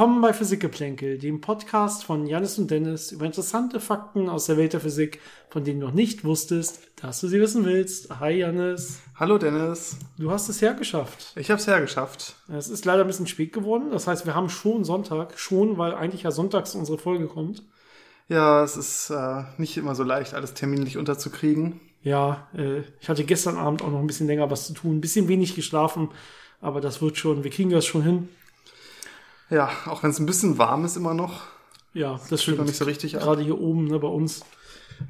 Willkommen bei Physikgeplänkel, dem Podcast von Janis und Dennis über interessante Fakten aus der Welt der Physik, von denen du noch nicht wusstest, dass du sie wissen willst. Hi Janis. Hallo Dennis. Du hast es hergeschafft. Ich habe es hergeschafft. Es ist leider ein bisschen spät geworden. Das heißt, wir haben schon Sonntag, schon, weil eigentlich ja sonntags unsere Folge kommt. Ja, es ist äh, nicht immer so leicht, alles terminlich unterzukriegen. Ja, äh, ich hatte gestern Abend auch noch ein bisschen länger was zu tun, ein bisschen wenig geschlafen, aber das wird schon, wir kriegen das schon hin. Ja, auch wenn es ein bisschen warm ist immer noch. Ja, das stimmt. noch nicht so richtig ab. Gerade hier oben ne, bei uns,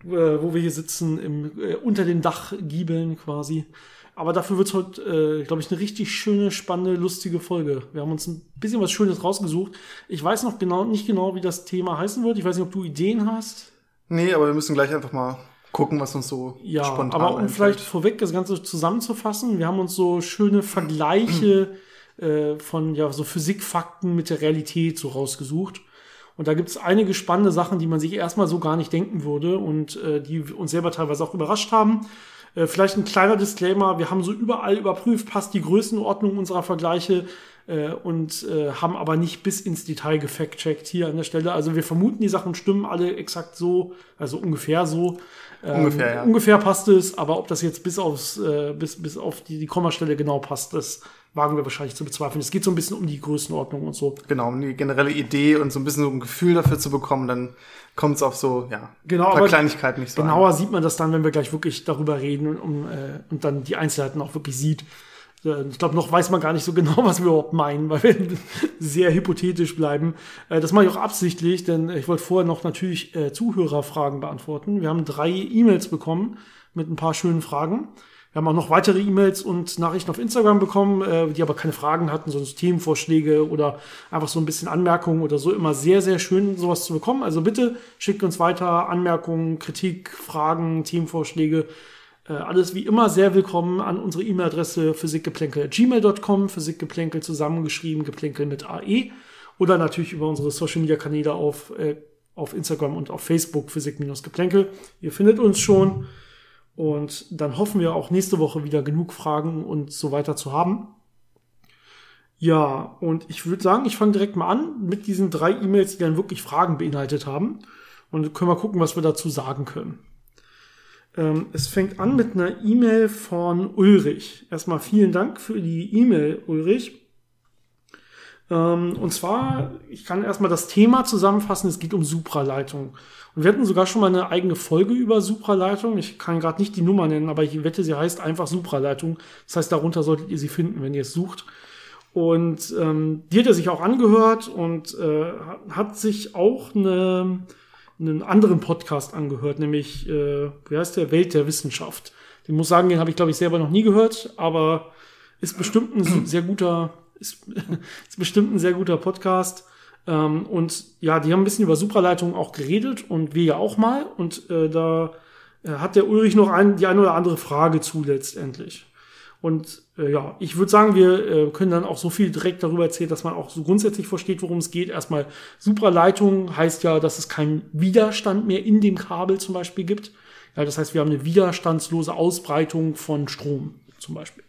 äh, wo wir hier sitzen, im, äh, unter den Dachgiebeln quasi. Aber dafür wird es heute, äh, glaube ich, eine richtig schöne, spannende, lustige Folge. Wir haben uns ein bisschen was Schönes rausgesucht. Ich weiß noch genau, nicht genau, wie das Thema heißen wird. Ich weiß nicht, ob du Ideen hast. Nee, aber wir müssen gleich einfach mal gucken, was uns so Ja, spontan aber um einfällt. vielleicht vorweg das Ganze zusammenzufassen, wir haben uns so schöne Vergleiche äh, von ja so Physikfakten mit der Realität so rausgesucht. Und da gibt es einige spannende Sachen, die man sich erstmal so gar nicht denken würde und äh, die uns selber teilweise auch überrascht haben. Äh, vielleicht ein kleiner Disclaimer, wir haben so überall überprüft, passt die Größenordnung unserer Vergleiche äh, und äh, haben aber nicht bis ins Detail gefact-checkt hier an der Stelle. Also wir vermuten, die Sachen stimmen alle exakt so, also ungefähr so. Ähm, Ungefähr, ja. Ungefähr passt es, aber ob das jetzt bis aufs, äh, bis, bis auf die, die Kommastelle genau passt, das wagen wir wahrscheinlich zu bezweifeln. Es geht so ein bisschen um die Größenordnung und so. Genau, um die generelle Idee und so ein bisschen so ein Gefühl dafür zu bekommen, dann kommt es auf so, ja, Genau, paar Kleinigkeiten nicht so Genauer sieht man das dann, wenn wir gleich wirklich darüber reden und, um, äh, und dann die Einzelheiten auch wirklich sieht. Äh, Ich glaube, noch weiß man gar nicht so genau, was wir überhaupt meinen, weil wir sehr hypothetisch bleiben. Äh, Das mache ich auch absichtlich, denn ich wollte vorher noch natürlich äh, Zuhörerfragen beantworten. Wir haben drei E-Mails bekommen mit ein paar schönen Fragen. Wir haben auch noch weitere E-Mails und Nachrichten auf Instagram bekommen, äh, die aber keine Fragen hatten, sondern Themenvorschläge oder einfach so ein bisschen Anmerkungen oder so. Immer sehr, sehr schön, sowas zu bekommen. Also bitte schickt uns weiter Anmerkungen, Kritik, Fragen, Themenvorschläge. Äh, alles wie immer sehr willkommen an unsere E-Mail-Adresse physikgeplänkel.gmail.com, Physikgeplänkel zusammengeschrieben, Geplänkel mit AE. Oder natürlich über unsere Social-Media-Kanäle auf, äh, auf Instagram und auf Facebook, Physik-Geplänkel. Ihr findet uns schon. Und dann hoffen wir auch nächste Woche wieder genug Fragen und so weiter zu haben. Ja, und ich würde sagen, ich fange direkt mal an mit diesen drei E-Mails, die dann wirklich Fragen beinhaltet haben. Und können wir gucken, was wir dazu sagen können. Ähm, es fängt an mit einer E-Mail von Ulrich. Erstmal vielen Dank für die E-Mail, Ulrich. Ähm, und zwar, ich kann erstmal das Thema zusammenfassen, es geht um Supraleitung. Und wir hatten sogar schon mal eine eigene Folge über Supraleitung. Ich kann gerade nicht die Nummer nennen, aber ich wette, sie heißt einfach Supraleitung. Das heißt, darunter solltet ihr sie finden, wenn ihr es sucht. Und ähm, die hat er sich auch angehört und äh, hat sich auch eine, einen anderen Podcast angehört, nämlich, äh, wie heißt der, Welt der Wissenschaft. Den muss sagen, den habe ich, glaube ich, selber noch nie gehört, aber ist bestimmt ein sehr guter, ist, ist bestimmt ein sehr guter Podcast. Ähm, und ja, die haben ein bisschen über Supraleitungen auch geredet und wir ja auch mal. Und äh, da äh, hat der Ulrich noch ein, die eine oder andere Frage zu letztendlich. Und äh, ja, ich würde sagen, wir äh, können dann auch so viel direkt darüber erzählen, dass man auch so grundsätzlich versteht, worum es geht. Erstmal, Supraleitung heißt ja, dass es keinen Widerstand mehr in dem Kabel zum Beispiel gibt. Ja, das heißt, wir haben eine widerstandslose Ausbreitung von Strom zum Beispiel.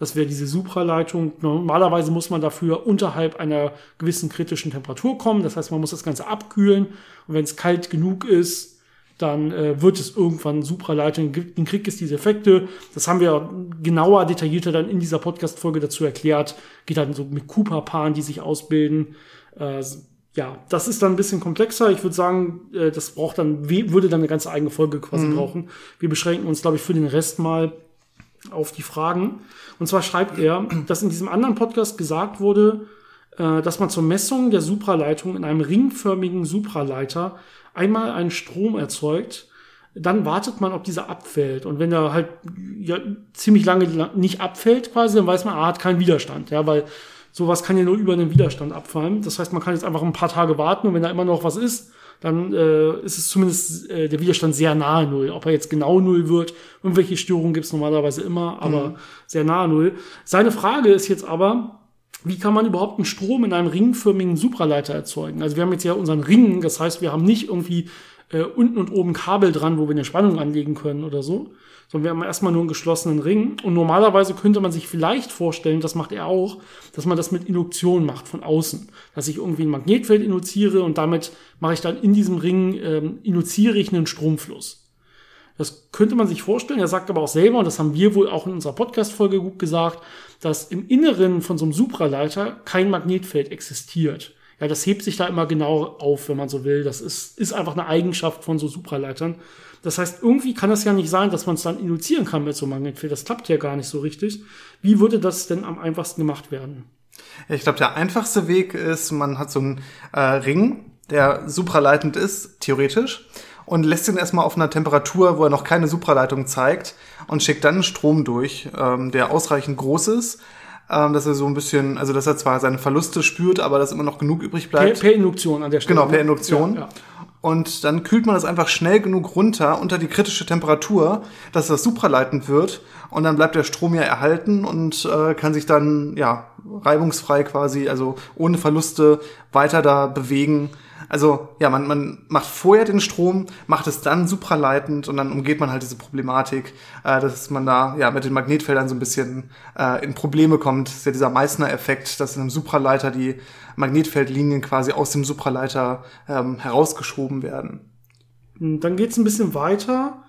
Das wäre diese Supraleitung. Normalerweise muss man dafür unterhalb einer gewissen kritischen Temperatur kommen. Das heißt, man muss das Ganze abkühlen. Und wenn es kalt genug ist, dann äh, wird es irgendwann Supraleitung, dann kriegt es diese Effekte. Das haben wir genauer, detaillierter dann in dieser Podcast-Folge dazu erklärt. Geht dann so mit Cooper-Paaren, die sich ausbilden. Äh, ja, das ist dann ein bisschen komplexer. Ich würde sagen, äh, das braucht dann, würde dann eine ganz eigene Folge quasi mhm. brauchen. Wir beschränken uns, glaube ich, für den Rest mal auf die Fragen. Und zwar schreibt er, dass in diesem anderen Podcast gesagt wurde, äh, dass man zur Messung der Supraleitung in einem ringförmigen Supraleiter einmal einen Strom erzeugt, dann wartet man, ob dieser abfällt. Und wenn er halt ja, ziemlich lange nicht abfällt, quasi, dann weiß man, er hat keinen Widerstand. Ja, weil sowas kann ja nur über einen Widerstand abfallen. Das heißt, man kann jetzt einfach ein paar Tage warten und wenn da immer noch was ist, dann äh, ist es zumindest äh, der Widerstand sehr nahe Null. Ob er jetzt genau Null wird, irgendwelche Störungen gibt es normalerweise immer, aber mhm. sehr nahe Null. Seine Frage ist jetzt aber, wie kann man überhaupt einen Strom in einem ringförmigen Supraleiter erzeugen? Also wir haben jetzt ja unseren Ring, das heißt, wir haben nicht irgendwie äh, unten und oben Kabel dran, wo wir eine Spannung anlegen können oder so, sondern wir haben erstmal nur einen geschlossenen Ring. Und normalerweise könnte man sich vielleicht vorstellen, das macht er auch, dass man das mit Induktion macht von außen. Dass ich irgendwie ein Magnetfeld induziere und damit mache ich dann in diesem Ring, ähm, induziere ich einen Stromfluss. Das könnte man sich vorstellen. Er sagt aber auch selber, und das haben wir wohl auch in unserer Podcast-Folge gut gesagt, dass im Inneren von so einem Supraleiter kein Magnetfeld existiert. Ja, das hebt sich da immer genau auf, wenn man so will. Das ist, ist einfach eine Eigenschaft von so Supraleitern. Das heißt, irgendwie kann das ja nicht sein, dass man es dann induzieren kann mit so einem Magnetfeld. Das klappt ja gar nicht so richtig. Wie würde das denn am einfachsten gemacht werden? Ich glaube, der einfachste Weg ist, man hat so einen äh, Ring, der supraleitend ist, theoretisch und lässt ihn erstmal auf einer Temperatur, wo er noch keine Supraleitung zeigt und schickt dann einen Strom durch, ähm, der ausreichend groß ist, ähm, dass er so ein bisschen, also dass er zwar seine Verluste spürt, aber dass immer noch genug übrig bleibt. Per, per Induktion an der Stelle. Genau, per ne? Induktion. Ja, ja. Und dann kühlt man das einfach schnell genug runter unter die kritische Temperatur, dass das supraleitend wird. Und dann bleibt der Strom ja erhalten und äh, kann sich dann ja reibungsfrei quasi, also ohne Verluste weiter da bewegen also ja, man, man macht vorher den Strom, macht es dann supraleitend und dann umgeht man halt diese Problematik, äh, dass man da ja mit den Magnetfeldern so ein bisschen äh, in Probleme kommt. Das ist ja dieser Meissner-Effekt, dass in einem Supraleiter die Magnetfeldlinien quasi aus dem Supraleiter ähm, herausgeschoben werden. Dann geht's ein bisschen weiter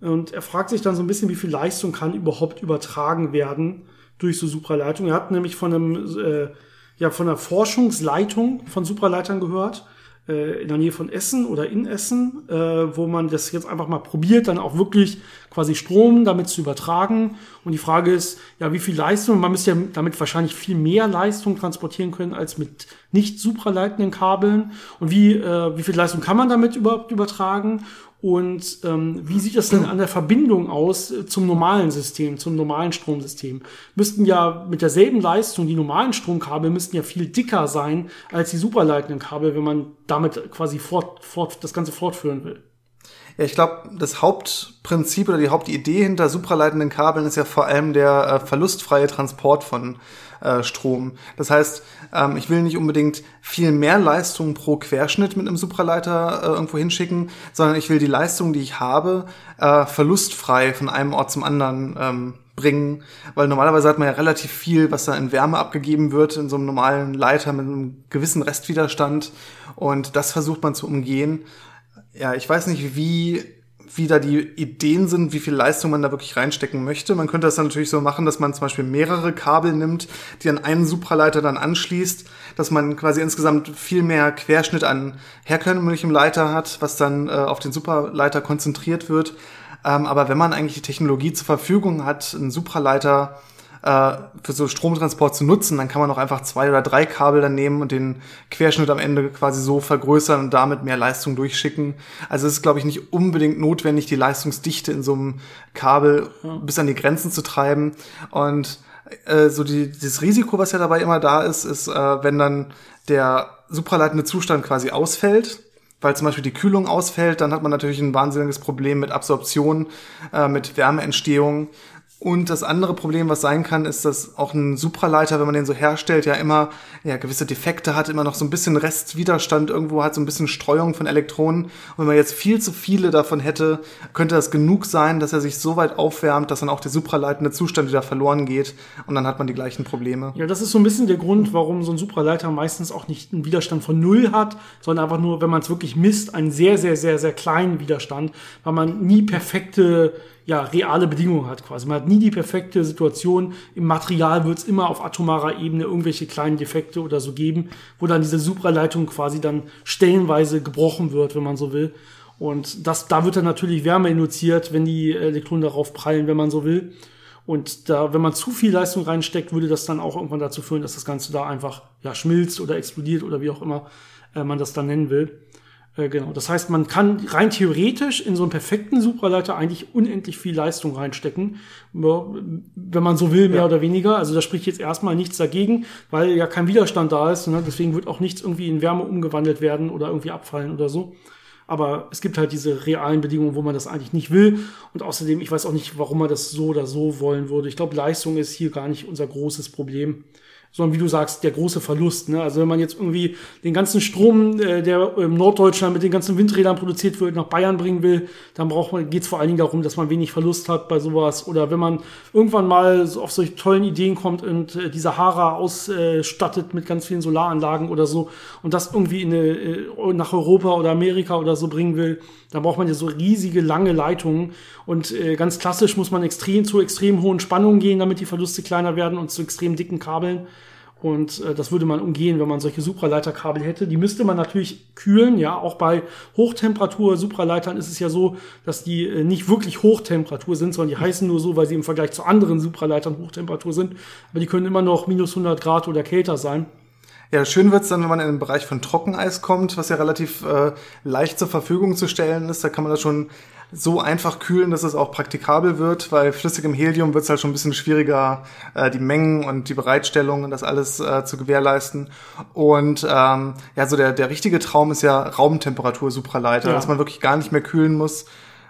und er fragt sich dann so ein bisschen, wie viel Leistung kann überhaupt übertragen werden durch so Supraleitung. Er hat nämlich von einem äh, ja von einer Forschungsleitung von Supraleitern gehört äh, in der Nähe von Essen oder in Essen, äh, wo man das jetzt einfach mal probiert, dann auch wirklich quasi Strom damit zu übertragen. Und die Frage ist, ja, wie viel Leistung? Man müsste ja damit wahrscheinlich viel mehr Leistung transportieren können als mit nicht supraleitenden Kabeln. Und wie, äh, wie viel Leistung kann man damit überhaupt übertragen? Und ähm, wie sieht das denn an der Verbindung aus äh, zum normalen System, zum normalen Stromsystem? Müssten ja mit derselben Leistung, die normalen Stromkabel müssten ja viel dicker sein als die superleitenden Kabel, wenn man damit quasi fort, fort, das Ganze fortführen will. Ja, ich glaube, das Hauptprinzip oder die Hauptidee hinter supraleitenden Kabeln ist ja vor allem der äh, verlustfreie Transport von äh, Strom. Das heißt, ähm, ich will nicht unbedingt viel mehr Leistung pro Querschnitt mit einem Supraleiter äh, irgendwo hinschicken, sondern ich will die Leistung, die ich habe, äh, verlustfrei von einem Ort zum anderen ähm, bringen, weil normalerweise hat man ja relativ viel, was da in Wärme abgegeben wird, in so einem normalen Leiter mit einem gewissen Restwiderstand. Und das versucht man zu umgehen. Ja, ich weiß nicht, wie, wie da die Ideen sind, wie viel Leistung man da wirklich reinstecken möchte. Man könnte das dann natürlich so machen, dass man zum Beispiel mehrere Kabel nimmt, die an einen Supraleiter dann anschließt, dass man quasi insgesamt viel mehr Querschnitt an herkömmlichem Leiter hat, was dann äh, auf den Supraleiter konzentriert wird. Ähm, aber wenn man eigentlich die Technologie zur Verfügung hat, einen Supraleiter äh, für so Stromtransport zu nutzen, dann kann man auch einfach zwei oder drei Kabel dann nehmen und den Querschnitt am Ende quasi so vergrößern und damit mehr Leistung durchschicken. Also es ist, glaube ich, nicht unbedingt notwendig, die Leistungsdichte in so einem Kabel bis an die Grenzen zu treiben. Und äh, so die, das Risiko, was ja dabei immer da ist, ist, äh, wenn dann der supraleitende Zustand quasi ausfällt, weil zum Beispiel die Kühlung ausfällt, dann hat man natürlich ein wahnsinniges Problem mit Absorption, äh, mit Wärmeentstehung. Und das andere Problem, was sein kann, ist, dass auch ein Supraleiter, wenn man den so herstellt, ja immer ja, gewisse Defekte hat, immer noch so ein bisschen Restwiderstand irgendwo hat, so ein bisschen Streuung von Elektronen. Und wenn man jetzt viel zu viele davon hätte, könnte das genug sein, dass er sich so weit aufwärmt, dass dann auch der supraleitende Zustand wieder verloren geht und dann hat man die gleichen Probleme. Ja, das ist so ein bisschen der Grund, warum so ein Supraleiter meistens auch nicht einen Widerstand von null hat, sondern einfach nur, wenn man es wirklich misst, einen sehr, sehr, sehr, sehr kleinen Widerstand, weil man nie perfekte ja, reale Bedingungen hat quasi. Man hat nie die perfekte Situation. Im Material wird es immer auf atomarer Ebene irgendwelche kleinen Defekte oder so geben, wo dann diese Supraleitung quasi dann stellenweise gebrochen wird, wenn man so will. Und das, da wird dann natürlich Wärme induziert, wenn die Elektronen darauf prallen, wenn man so will. Und da, wenn man zu viel Leistung reinsteckt, würde das dann auch irgendwann dazu führen, dass das Ganze da einfach ja, schmilzt oder explodiert oder wie auch immer äh, man das dann nennen will. Äh, genau. Das heißt, man kann rein theoretisch in so einen perfekten Supraleiter eigentlich unendlich viel Leistung reinstecken, wenn man so will, mehr ja. oder weniger. Also da spricht jetzt erstmal nichts dagegen, weil ja kein Widerstand da ist. Ne? Deswegen wird auch nichts irgendwie in Wärme umgewandelt werden oder irgendwie abfallen oder so. Aber es gibt halt diese realen Bedingungen, wo man das eigentlich nicht will. Und außerdem, ich weiß auch nicht, warum man das so oder so wollen würde. Ich glaube, Leistung ist hier gar nicht unser großes Problem sondern wie du sagst, der große Verlust. Ne? Also wenn man jetzt irgendwie den ganzen Strom, äh, der im Norddeutschland mit den ganzen Windrädern produziert wird, nach Bayern bringen will, dann braucht man, geht es vor allen Dingen darum, dass man wenig Verlust hat bei sowas. Oder wenn man irgendwann mal auf solche tollen Ideen kommt und äh, die Sahara ausstattet mit ganz vielen Solaranlagen oder so und das irgendwie in eine, äh, nach Europa oder Amerika oder so bringen will, dann braucht man ja so riesige, lange Leitungen. Und äh, ganz klassisch muss man extrem zu extrem hohen Spannungen gehen, damit die Verluste kleiner werden und zu extrem dicken Kabeln. Und äh, das würde man umgehen, wenn man solche Supraleiterkabel hätte. Die müsste man natürlich kühlen, ja. Auch bei Hochtemperatur Supraleitern ist es ja so, dass die äh, nicht wirklich Hochtemperatur sind, sondern die heißen nur so, weil sie im Vergleich zu anderen Supraleitern Hochtemperatur sind. Aber die können immer noch minus 100 Grad oder kälter sein. Ja, schön wird's dann, wenn man in den Bereich von Trockeneis kommt, was ja relativ äh, leicht zur Verfügung zu stellen ist. Da kann man das schon so einfach kühlen, dass es auch praktikabel wird, weil flüssigem Helium wird es halt schon ein bisschen schwieriger, äh, die Mengen und die Bereitstellung und das alles äh, zu gewährleisten. Und ähm, ja, so der, der richtige Traum ist ja Raumtemperatur Supraleiter, ja. dass man wirklich gar nicht mehr kühlen muss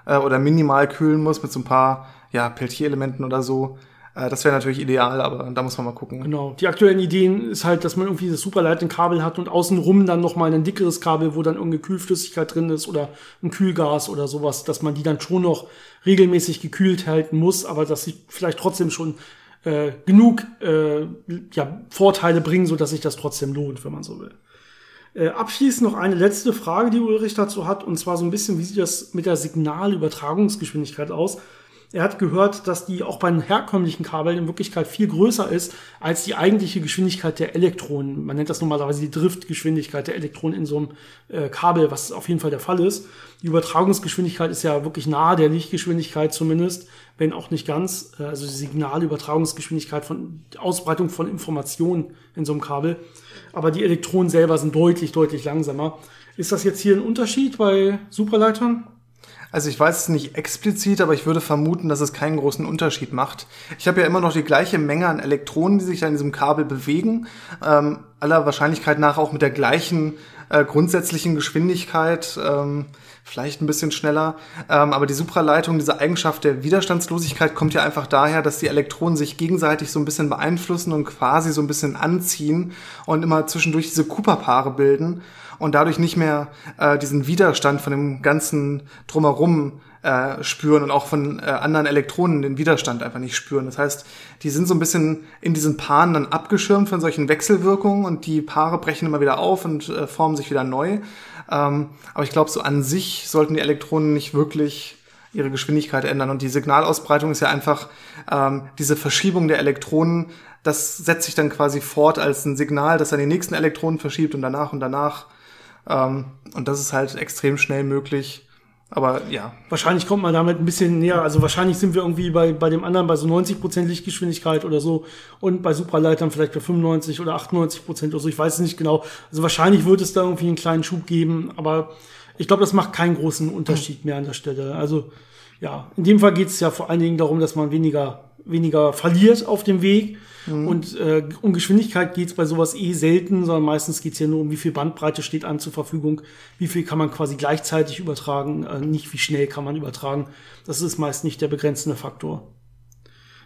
äh, oder minimal kühlen muss mit so ein paar ja, Peltier-Elementen oder so. Äh, das wäre natürlich ideal, aber da muss man mal gucken. Genau. Die aktuellen Ideen ist halt, dass man irgendwie das Superleitenkabel hat und außenrum dann nochmal ein dickeres Kabel, wo dann irgendeine Kühlflüssigkeit drin ist oder ein Kühlgas oder sowas, dass man die dann schon noch regelmäßig gekühlt halten muss, aber dass sie vielleicht trotzdem schon äh, genug äh, ja, Vorteile bringen, so dass sich das trotzdem lohnt, wenn man so will. Äh, abschließend noch eine letzte Frage, die Ulrich dazu hat, und zwar so ein bisschen, wie sieht das mit der Signalübertragungsgeschwindigkeit aus? Er hat gehört, dass die auch bei den herkömmlichen Kabeln in Wirklichkeit viel größer ist als die eigentliche Geschwindigkeit der Elektronen. Man nennt das normalerweise die Driftgeschwindigkeit der Elektronen in so einem äh, Kabel, was auf jeden Fall der Fall ist. Die Übertragungsgeschwindigkeit ist ja wirklich nahe der Lichtgeschwindigkeit zumindest, wenn auch nicht ganz. Äh, also die Signalübertragungsgeschwindigkeit von Ausbreitung von Informationen in so einem Kabel. Aber die Elektronen selber sind deutlich, deutlich langsamer. Ist das jetzt hier ein Unterschied bei Superleitern? Also ich weiß es nicht explizit, aber ich würde vermuten, dass es keinen großen Unterschied macht. Ich habe ja immer noch die gleiche Menge an Elektronen, die sich da in diesem Kabel bewegen. Ähm, aller Wahrscheinlichkeit nach auch mit der gleichen äh, grundsätzlichen Geschwindigkeit, ähm, vielleicht ein bisschen schneller. Ähm, aber die Supraleitung, diese Eigenschaft der Widerstandslosigkeit kommt ja einfach daher, dass die Elektronen sich gegenseitig so ein bisschen beeinflussen und quasi so ein bisschen anziehen und immer zwischendurch diese Cooper-Paare bilden und dadurch nicht mehr äh, diesen Widerstand von dem ganzen drumherum äh, spüren und auch von äh, anderen Elektronen den Widerstand einfach nicht spüren. Das heißt, die sind so ein bisschen in diesen Paaren dann abgeschirmt von solchen Wechselwirkungen und die Paare brechen immer wieder auf und äh, formen sich wieder neu. Ähm, aber ich glaube, so an sich sollten die Elektronen nicht wirklich ihre Geschwindigkeit ändern. Und die Signalausbreitung ist ja einfach ähm, diese Verschiebung der Elektronen. Das setzt sich dann quasi fort als ein Signal, das dann die nächsten Elektronen verschiebt und danach und danach. Ähm, und das ist halt extrem schnell möglich. Aber ja. Wahrscheinlich kommt man damit ein bisschen näher. Also wahrscheinlich sind wir irgendwie bei, bei dem anderen bei so 90 Prozent Lichtgeschwindigkeit oder so und bei Supraleitern vielleicht bei 95 oder 98 Prozent oder so. Ich weiß es nicht genau. Also wahrscheinlich wird es da irgendwie einen kleinen Schub geben, aber ich glaube, das macht keinen großen Unterschied mehr an der Stelle. Also ja, in dem Fall geht es ja vor allen Dingen darum, dass man weniger weniger verliert auf dem Weg. Mhm. Und äh, um Geschwindigkeit geht's bei sowas eh selten, sondern meistens geht's ja nur um, wie viel Bandbreite steht einem zur Verfügung, wie viel kann man quasi gleichzeitig übertragen, äh, nicht wie schnell kann man übertragen. Das ist meist nicht der begrenzende Faktor.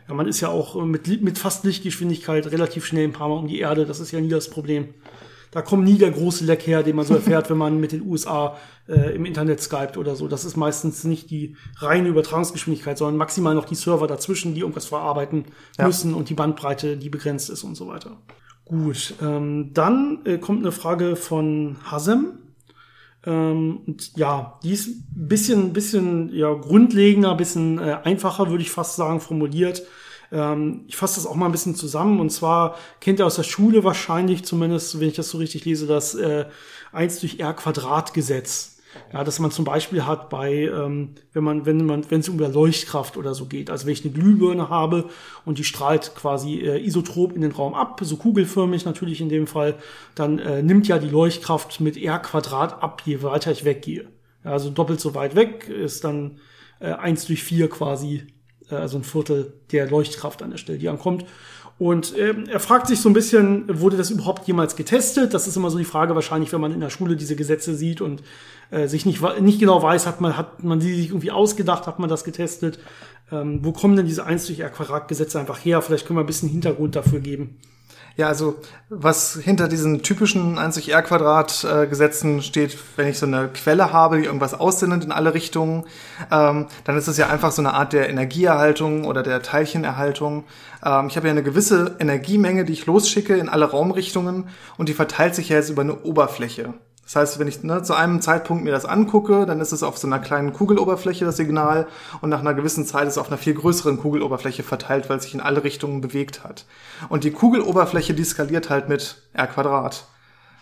Ja, man ist ja auch mit, mit fast Lichtgeschwindigkeit relativ schnell ein paar Mal um die Erde, das ist ja nie das Problem. Da kommt nie der große Leck her, den man so erfährt, wenn man mit den USA äh, im Internet skypt oder so. Das ist meistens nicht die reine Übertragungsgeschwindigkeit, sondern maximal noch die Server dazwischen, die irgendwas verarbeiten ja. müssen und die Bandbreite, die begrenzt ist und so weiter. Gut, ähm, dann äh, kommt eine Frage von Hasem. Ähm, und ja, die ist ein bisschen, bisschen ja, grundlegender, bisschen äh, einfacher, würde ich fast sagen, formuliert. Ähm, ich fasse das auch mal ein bisschen zusammen. Und zwar kennt ihr aus der Schule wahrscheinlich, zumindest, wenn ich das so richtig lese, das äh, 1 durch R Quadrat Gesetz. Ja, dass man zum Beispiel hat bei, ähm, wenn man, wenn man, wenn es um Leuchtkraft oder so geht. Also wenn ich eine Glühbirne habe und die strahlt quasi äh, isotrop in den Raum ab, so kugelförmig natürlich in dem Fall, dann äh, nimmt ja die Leuchtkraft mit R Quadrat ab, je weiter ich weggehe. Ja, also doppelt so weit weg ist dann äh, 1 durch 4 quasi also ein Viertel der Leuchtkraft an der Stelle, die ankommt. Und ähm, er fragt sich so ein bisschen, wurde das überhaupt jemals getestet? Das ist immer so die Frage wahrscheinlich, wenn man in der Schule diese Gesetze sieht und äh, sich nicht, nicht genau weiß, hat man, hat man sie sich irgendwie ausgedacht, hat man das getestet? Ähm, wo kommen denn diese 1 durch R Quadrat Gesetze einfach her? Vielleicht können wir ein bisschen Hintergrund dafür geben. Ja, also was hinter diesen typischen 1 durch R Quadrat äh, Gesetzen steht, wenn ich so eine Quelle habe, die irgendwas aussendet in alle Richtungen, ähm, dann ist es ja einfach so eine Art der Energieerhaltung oder der Teilchenerhaltung. Ähm, ich habe ja eine gewisse Energiemenge, die ich losschicke in alle Raumrichtungen und die verteilt sich ja jetzt über eine Oberfläche. Das heißt, wenn ich ne, zu einem Zeitpunkt mir das angucke, dann ist es auf so einer kleinen Kugeloberfläche das Signal und nach einer gewissen Zeit ist es auf einer viel größeren Kugeloberfläche verteilt, weil es sich in alle Richtungen bewegt hat. Und die Kugeloberfläche, die skaliert halt mit r Quadrat.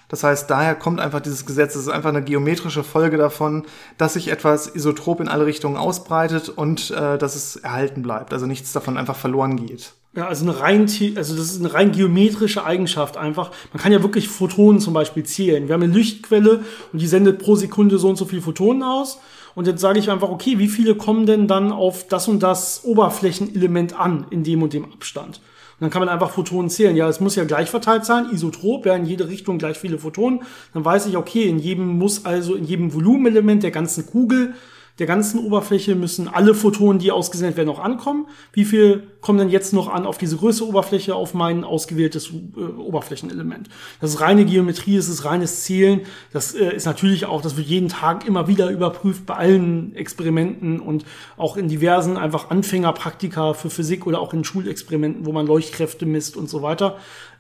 Das heißt, daher kommt einfach dieses Gesetz. Es ist einfach eine geometrische Folge davon, dass sich etwas isotrop in alle Richtungen ausbreitet und äh, dass es erhalten bleibt. Also nichts davon einfach verloren geht. Ja, also eine rein, also das ist eine rein geometrische Eigenschaft einfach. Man kann ja wirklich Photonen zum Beispiel zählen. Wir haben eine Lichtquelle und die sendet pro Sekunde so und so viele Photonen aus. Und jetzt sage ich einfach, okay, wie viele kommen denn dann auf das und das Oberflächenelement an in dem und dem Abstand? Und dann kann man einfach Photonen zählen. Ja, es muss ja gleich verteilt sein, isotrop, ja, in jede Richtung gleich viele Photonen. Dann weiß ich, okay, in jedem muss also in jedem Volumenelement der ganzen Kugel der ganzen Oberfläche müssen alle Photonen, die ausgesendet werden, auch ankommen. Wie viel kommen denn jetzt noch an auf diese größere Oberfläche, auf mein ausgewähltes äh, Oberflächenelement? Das ist reine Geometrie, es ist reines Zählen. Das äh, ist natürlich auch, das wird jeden Tag immer wieder überprüft bei allen Experimenten und auch in diversen einfach Anfängerpraktika für Physik oder auch in Schulexperimenten, wo man Leuchtkräfte misst und so weiter.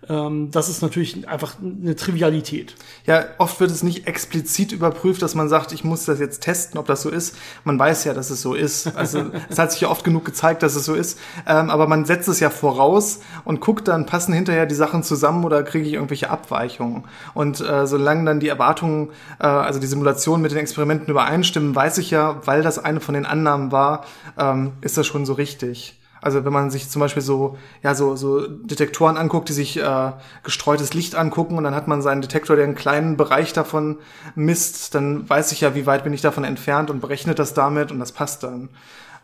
Ähm, das ist natürlich einfach eine Trivialität. Ja, oft wird es nicht explizit überprüft, dass man sagt, ich muss das jetzt testen, ob das so ist. Man weiß ja, dass es so ist. Also es hat sich ja oft genug gezeigt, dass es so ist. Ähm, aber man setzt es ja voraus und guckt dann, passen hinterher die Sachen zusammen oder kriege ich irgendwelche Abweichungen. Und äh, solange dann die Erwartungen, äh, also die Simulationen mit den Experimenten übereinstimmen, weiß ich ja, weil das eine von den Annahmen war, ähm, ist das schon so richtig. Also wenn man sich zum Beispiel so, ja, so, so Detektoren anguckt, die sich äh, gestreutes Licht angucken und dann hat man seinen Detektor, der einen kleinen Bereich davon misst, dann weiß ich ja, wie weit bin ich davon entfernt und berechnet das damit und das passt dann.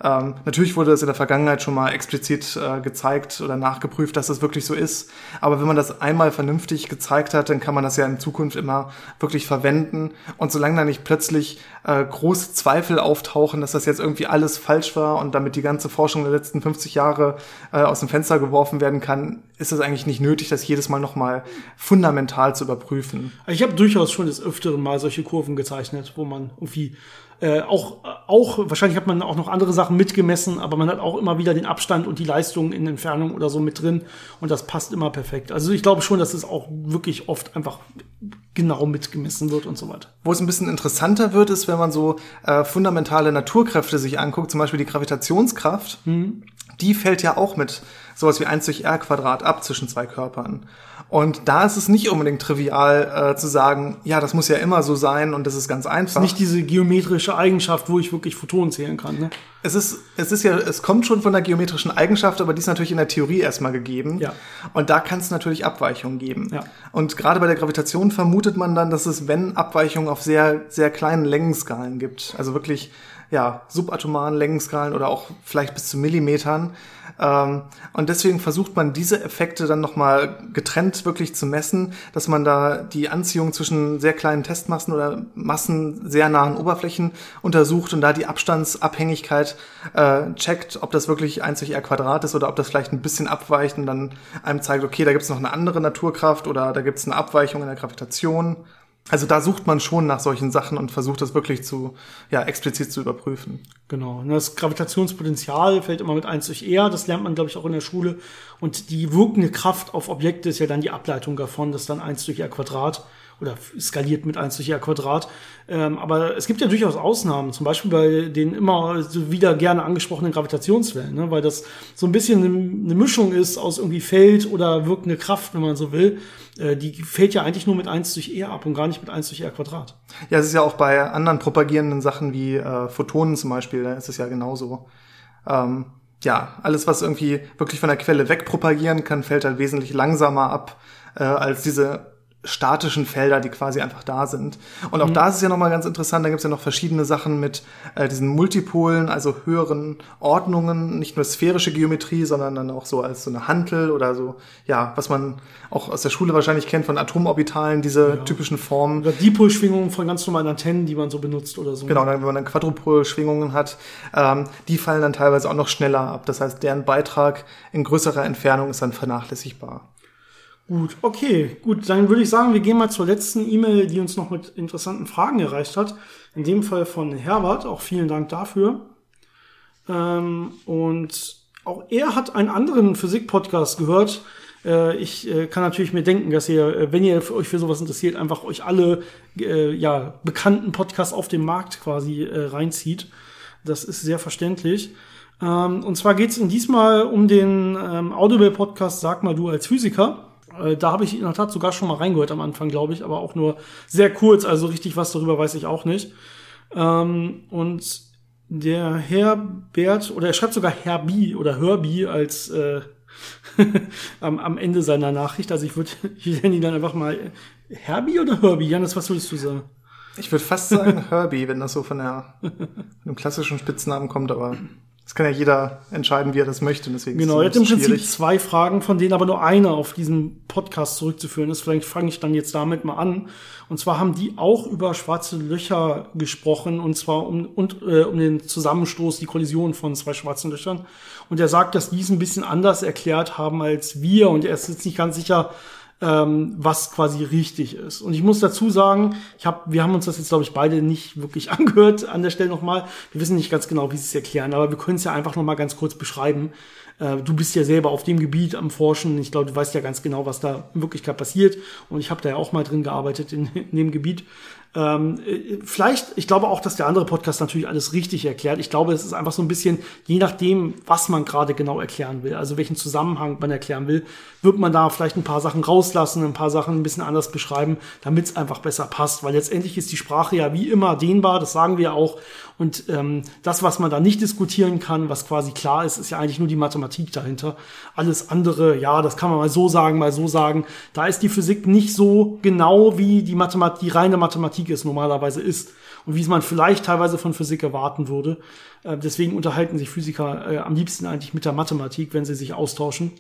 Ähm, natürlich wurde das in der Vergangenheit schon mal explizit äh, gezeigt oder nachgeprüft, dass das wirklich so ist. Aber wenn man das einmal vernünftig gezeigt hat, dann kann man das ja in Zukunft immer wirklich verwenden. Und solange da nicht plötzlich äh, große Zweifel auftauchen, dass das jetzt irgendwie alles falsch war und damit die ganze Forschung der letzten 50 Jahre äh, aus dem Fenster geworfen werden kann, ist es eigentlich nicht nötig, das jedes Mal nochmal fundamental zu überprüfen. Ich habe durchaus schon des Öfteren mal solche Kurven gezeichnet, wo man irgendwie äh, auch, auch, wahrscheinlich hat man auch noch andere Sachen mitgemessen, aber man hat auch immer wieder den Abstand und die Leistung in Entfernung oder so mit drin und das passt immer perfekt. Also ich glaube schon, dass es auch wirklich oft einfach genau mitgemessen wird und so weiter. Wo es ein bisschen interessanter wird, ist, wenn man so äh, fundamentale Naturkräfte sich anguckt, zum Beispiel die Gravitationskraft, mhm. die fällt ja auch mit sowas wie 1 durch r Quadrat ab zwischen zwei Körpern. Und da ist es nicht unbedingt trivial äh, zu sagen, ja, das muss ja immer so sein und das ist ganz einfach. Ist nicht diese geometrische Eigenschaft, wo ich wirklich Photonen zählen kann. Ne? Es ist, es ist ja, es kommt schon von der geometrischen Eigenschaft, aber die ist natürlich in der Theorie erstmal gegeben. Ja. Und da kann es natürlich Abweichungen geben. Ja. Und gerade bei der Gravitation vermutet man dann, dass es, wenn Abweichungen auf sehr, sehr kleinen Längenskalen gibt, also wirklich ja, subatomaren Längenskalen oder auch vielleicht bis zu Millimetern. Ähm, und deswegen versucht man diese Effekte dann nochmal getrennt wirklich zu messen, dass man da die Anziehung zwischen sehr kleinen Testmassen oder Massen sehr nahen Oberflächen untersucht und da die Abstandsabhängigkeit äh, checkt, ob das wirklich 1 durch r Quadrat ist oder ob das vielleicht ein bisschen abweicht und dann einem zeigt, okay, da gibt es noch eine andere Naturkraft oder da gibt es eine Abweichung in der Gravitation. Also da sucht man schon nach solchen Sachen und versucht das wirklich zu, ja, explizit zu überprüfen. Genau. Und das Gravitationspotenzial fällt immer mit 1 durch R. Das lernt man, glaube ich, auch in der Schule. Und die wirkende Kraft auf Objekte ist ja dann die Ableitung davon, das ist dann 1 durch R Quadrat oder skaliert mit 1 durch r Quadrat. Ähm, aber es gibt ja durchaus Ausnahmen, zum Beispiel bei den immer so wieder gerne angesprochenen Gravitationswellen, ne? weil das so ein bisschen eine, Mischung ist aus irgendwie Feld oder wirkende Kraft, wenn man so will. Äh, die fällt ja eigentlich nur mit 1 durch r ab und gar nicht mit 1 durch r Quadrat. Ja, es ist ja auch bei anderen propagierenden Sachen wie äh, Photonen zum Beispiel, da ist es ja genauso. Ähm, ja, alles, was irgendwie wirklich von der Quelle wegpropagieren kann, fällt halt wesentlich langsamer ab äh, als diese statischen Felder, die quasi einfach da sind. Und auch mhm. da ist es ja nochmal ganz interessant, da gibt es ja noch verschiedene Sachen mit äh, diesen Multipolen, also höheren Ordnungen, nicht nur sphärische Geometrie, sondern dann auch so als so eine Hantel oder so, ja, was man auch aus der Schule wahrscheinlich kennt von Atomorbitalen, diese ja. typischen Formen. Oder Dipolschwingungen von ganz normalen Antennen, die man so benutzt oder so. Genau, dann, wenn man dann Quadrupolschwingungen hat, ähm, die fallen dann teilweise auch noch schneller ab. Das heißt, deren Beitrag in größerer Entfernung ist dann vernachlässigbar. Gut, okay, gut. Dann würde ich sagen, wir gehen mal zur letzten E-Mail, die uns noch mit interessanten Fragen erreicht hat. In dem Fall von Herbert. Auch vielen Dank dafür. Ähm, und auch er hat einen anderen Physik-Podcast gehört. Äh, ich äh, kann natürlich mir denken, dass ihr, äh, wenn ihr euch für sowas interessiert, einfach euch alle äh, ja, bekannten Podcasts auf dem Markt quasi äh, reinzieht. Das ist sehr verständlich. Ähm, und zwar geht es diesmal um den ähm, Audible-Podcast Sag mal du als Physiker. Äh, da habe ich in der Tat sogar schon mal reingehört am Anfang, glaube ich, aber auch nur sehr kurz, also richtig was darüber weiß ich auch nicht. Ähm, und der Herr Bert, oder er schreibt sogar Herbie oder Herbie als äh, am, am Ende seiner Nachricht. Also ich würde, ich nenne ihn dann einfach mal Herbie oder Herbie? Janis, was würdest du sagen? Ich würde fast sagen Herbie, wenn das so von der, einem klassischen Spitznamen kommt, aber das kann ja jeder entscheiden, wie er das möchte. Deswegen genau, er hat im Prinzip zwei Fragen, von denen aber nur eine auf diesen Podcast zurückzuführen ist. Vielleicht fange ich dann jetzt damit mal an. Und zwar haben die auch über schwarze Löcher gesprochen, und zwar um, und, äh, um den Zusammenstoß, die Kollision von zwei schwarzen Löchern. Und er sagt, dass die es ein bisschen anders erklärt haben als wir. Und er ist jetzt nicht ganz sicher, ähm, was quasi richtig ist. Und ich muss dazu sagen, ich hab, wir haben uns das jetzt, glaube ich, beide nicht wirklich angehört an der Stelle nochmal. Wir wissen nicht ganz genau, wie sie es erklären, aber wir können es ja einfach nochmal ganz kurz beschreiben. Äh, du bist ja selber auf dem Gebiet am Forschen. Ich glaube, du weißt ja ganz genau, was da in Wirklichkeit passiert. Und ich habe da ja auch mal drin gearbeitet in, in dem Gebiet. Ähm, äh, vielleicht, ich glaube auch, dass der andere Podcast natürlich alles richtig erklärt. Ich glaube, es ist einfach so ein bisschen, je nachdem, was man gerade genau erklären will, also welchen Zusammenhang man erklären will, wird man da vielleicht ein paar Sachen rauslassen, ein paar Sachen ein bisschen anders beschreiben, damit es einfach besser passt. Weil letztendlich ist die Sprache ja wie immer dehnbar, das sagen wir auch. Und ähm, das, was man da nicht diskutieren kann, was quasi klar ist, ist ja eigentlich nur die Mathematik dahinter. Alles andere, ja, das kann man mal so sagen, mal so sagen. Da ist die Physik nicht so genau, wie die Mathematik, die reine Mathematik es normalerweise ist. Und wie es man vielleicht teilweise von Physik erwarten würde. Äh, deswegen unterhalten sich Physiker äh, am liebsten eigentlich mit der Mathematik, wenn sie sich austauschen.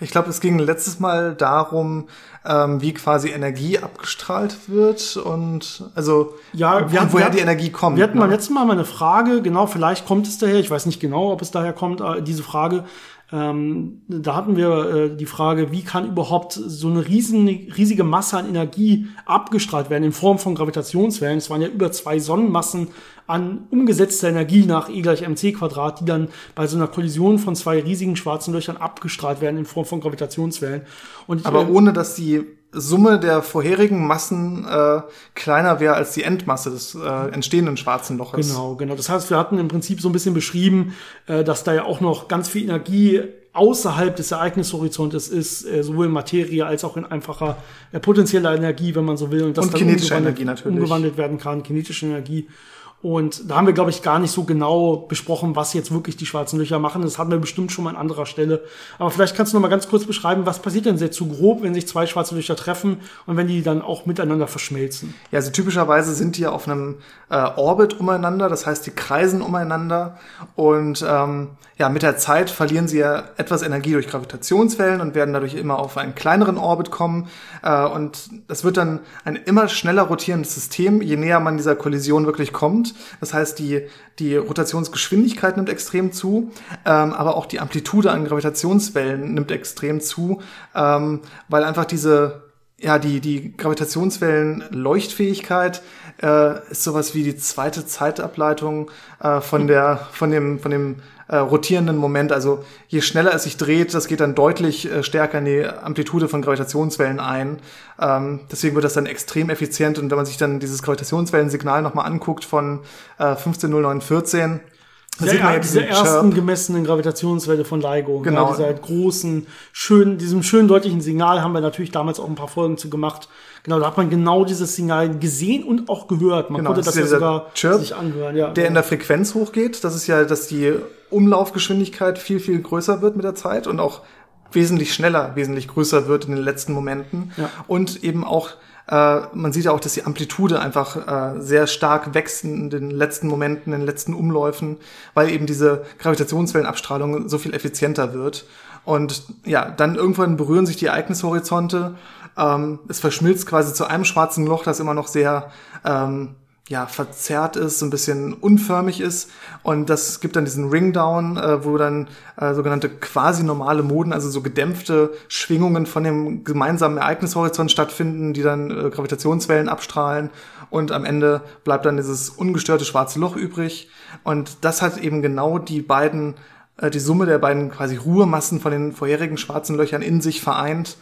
Ich glaube, es ging letztes Mal darum, ähm, wie quasi Energie abgestrahlt wird und also ja, wir hatten, woher die Energie kommt. Wir hatten ne? beim letzten Mal mal eine Frage, genau, vielleicht kommt es daher, ich weiß nicht genau, ob es daher kommt, äh, diese Frage. Ähm, da hatten wir äh, die Frage, wie kann überhaupt so eine riesen, riesige Masse an Energie abgestrahlt werden in Form von Gravitationswellen. Es waren ja über zwei Sonnenmassen an umgesetzter Energie nach E gleich mc Quadrat, die dann bei so einer Kollision von zwei riesigen schwarzen Löchern abgestrahlt werden in Form von Gravitationswellen. Und Aber äh, ohne, dass die Summe der vorherigen Massen äh, kleiner wäre als die Endmasse des äh, entstehenden schwarzen Loches. Genau, genau. Das heißt, wir hatten im Prinzip so ein bisschen beschrieben, äh, dass da ja auch noch ganz viel Energie außerhalb des Ereignishorizontes ist, äh, sowohl in Materie als auch in einfacher äh, potenzieller Energie, wenn man so will. Und, das und kinetische Energie natürlich. umgewandelt werden kann, kinetische Energie. Und da haben wir, glaube ich, gar nicht so genau besprochen, was jetzt wirklich die schwarzen Löcher machen. Das hatten wir bestimmt schon mal an anderer Stelle. Aber vielleicht kannst du noch mal ganz kurz beschreiben, was passiert denn sehr zu grob, wenn sich zwei schwarze Löcher treffen und wenn die dann auch miteinander verschmelzen? Ja, also typischerweise sind die auf einem äh, Orbit umeinander, das heißt, die kreisen umeinander und ähm, ja, mit der Zeit verlieren sie ja etwas Energie durch Gravitationswellen und werden dadurch immer auf einen kleineren Orbit kommen. Äh, und das wird dann ein immer schneller rotierendes System, je näher man dieser Kollision wirklich kommt. Das heißt, die, die Rotationsgeschwindigkeit nimmt extrem zu, ähm, aber auch die Amplitude an Gravitationswellen nimmt extrem zu, ähm, weil einfach diese ja, die, die Gravitationswellen-Leuchtfähigkeit äh, ist sowas wie die zweite Zeitableitung äh, von der, von dem, von dem äh, rotierenden Moment. Also je schneller es sich dreht, das geht dann deutlich äh, stärker in die Amplitude von Gravitationswellen ein. Ähm, deswegen wird das dann extrem effizient. Und wenn man sich dann dieses Gravitationswellensignal nochmal anguckt von äh, 150914, da sieht man ja diese ersten Chirp. gemessenen Gravitationswelle von LIGO. Genau. Ja, dieser großen, schönen, diesem schönen deutlichen Signal haben wir natürlich damals auch ein paar Folgen zu gemacht. Genau, da hat man genau dieses Signal gesehen und auch gehört. Man genau, konnte das, das ja sogar Chirp, sich anhören. Ja, der ja. in der Frequenz hochgeht. Das ist ja, dass die Umlaufgeschwindigkeit viel, viel größer wird mit der Zeit und auch wesentlich schneller, wesentlich größer wird in den letzten Momenten. Ja. Und eben auch äh, man sieht ja auch, dass die Amplitude einfach äh, sehr stark wächst in den letzten Momenten, in den letzten Umläufen, weil eben diese Gravitationswellenabstrahlung so viel effizienter wird. Und ja, dann irgendwann berühren sich die Ereignishorizonte. Ähm, es verschmilzt quasi zu einem schwarzen Loch, das immer noch sehr ähm, ja, verzerrt ist, so ein bisschen unförmig ist. Und das gibt dann diesen Ringdown, äh, wo dann äh, sogenannte quasi normale Moden, also so gedämpfte Schwingungen von dem gemeinsamen Ereignishorizont stattfinden, die dann äh, Gravitationswellen abstrahlen. Und am Ende bleibt dann dieses ungestörte schwarze Loch übrig. Und das hat eben genau die beiden, äh, die Summe der beiden quasi Ruhemassen von den vorherigen schwarzen Löchern in sich vereint.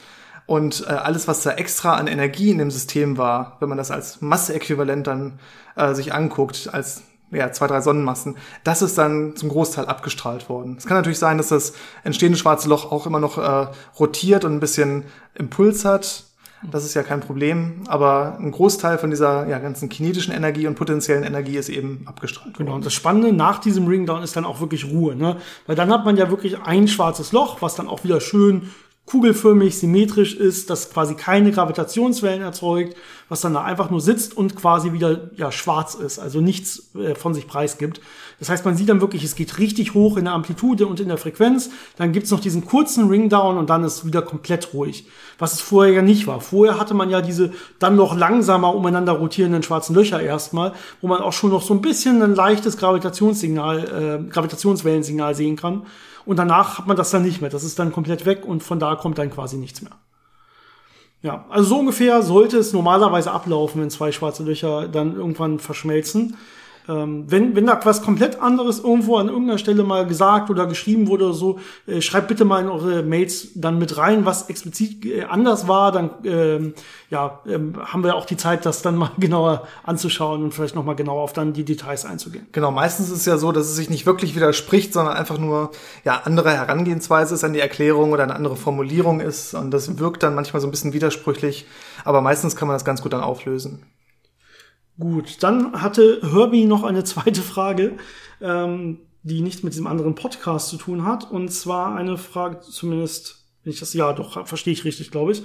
Und äh, alles, was da extra an Energie in dem System war, wenn man das als Masseäquivalent dann äh, sich anguckt, als ja, zwei, drei Sonnenmassen, das ist dann zum Großteil abgestrahlt worden. Es kann natürlich sein, dass das entstehende schwarze Loch auch immer noch äh, rotiert und ein bisschen Impuls hat. Das ist ja kein Problem, aber ein Großteil von dieser ja, ganzen kinetischen Energie und potenziellen Energie ist eben abgestrahlt. Genau, und das Spannende nach diesem Ringdown ist dann auch wirklich Ruhe, ne? Weil dann hat man ja wirklich ein schwarzes Loch, was dann auch wieder schön kugelförmig, symmetrisch ist, das quasi keine Gravitationswellen erzeugt, was dann da einfach nur sitzt und quasi wieder ja schwarz ist, also nichts äh, von sich preisgibt. Das heißt, man sieht dann wirklich, es geht richtig hoch in der Amplitude und in der Frequenz. Dann gibt's noch diesen kurzen Ringdown und dann ist wieder komplett ruhig, was es vorher ja nicht war. Vorher hatte man ja diese dann noch langsamer umeinander rotierenden schwarzen Löcher erstmal, wo man auch schon noch so ein bisschen ein leichtes Gravitationssignal, äh, Gravitationswellensignal sehen kann. Und danach hat man das dann nicht mehr. Das ist dann komplett weg und von da kommt dann quasi nichts mehr. Ja, also so ungefähr sollte es normalerweise ablaufen, wenn zwei schwarze Löcher dann irgendwann verschmelzen. Ähm, wenn, wenn da was komplett anderes irgendwo an irgendeiner Stelle mal gesagt oder geschrieben wurde oder so, äh, schreibt bitte mal in eure Mails dann mit rein, was explizit äh, anders war. Dann ähm, ja, ähm, haben wir auch die Zeit, das dann mal genauer anzuschauen und vielleicht noch mal genauer auf dann die Details einzugehen. Genau, meistens ist es ja so, dass es sich nicht wirklich widerspricht, sondern einfach nur ja andere Herangehensweise ist an die Erklärung oder eine andere Formulierung ist und das wirkt dann manchmal so ein bisschen widersprüchlich, aber meistens kann man das ganz gut dann auflösen. Gut, dann hatte Herbie noch eine zweite Frage, ähm, die nichts mit diesem anderen Podcast zu tun hat. Und zwar eine Frage, zumindest, wenn ich das, ja, doch, verstehe ich richtig, glaube ich.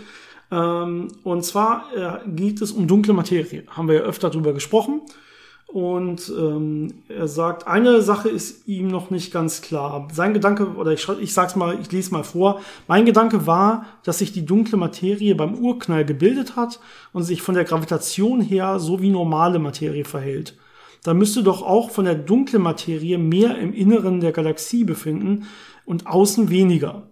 Ähm, und zwar äh, geht es um dunkle Materie. Haben wir ja öfter drüber gesprochen. Und ähm, er sagt, eine Sache ist ihm noch nicht ganz klar. Sein Gedanke, oder ich, ich sag's mal, ich lese mal vor. Mein Gedanke war, dass sich die dunkle Materie beim Urknall gebildet hat und sich von der Gravitation her so wie normale Materie verhält. Da müsste doch auch von der dunklen Materie mehr im Inneren der Galaxie befinden und außen weniger.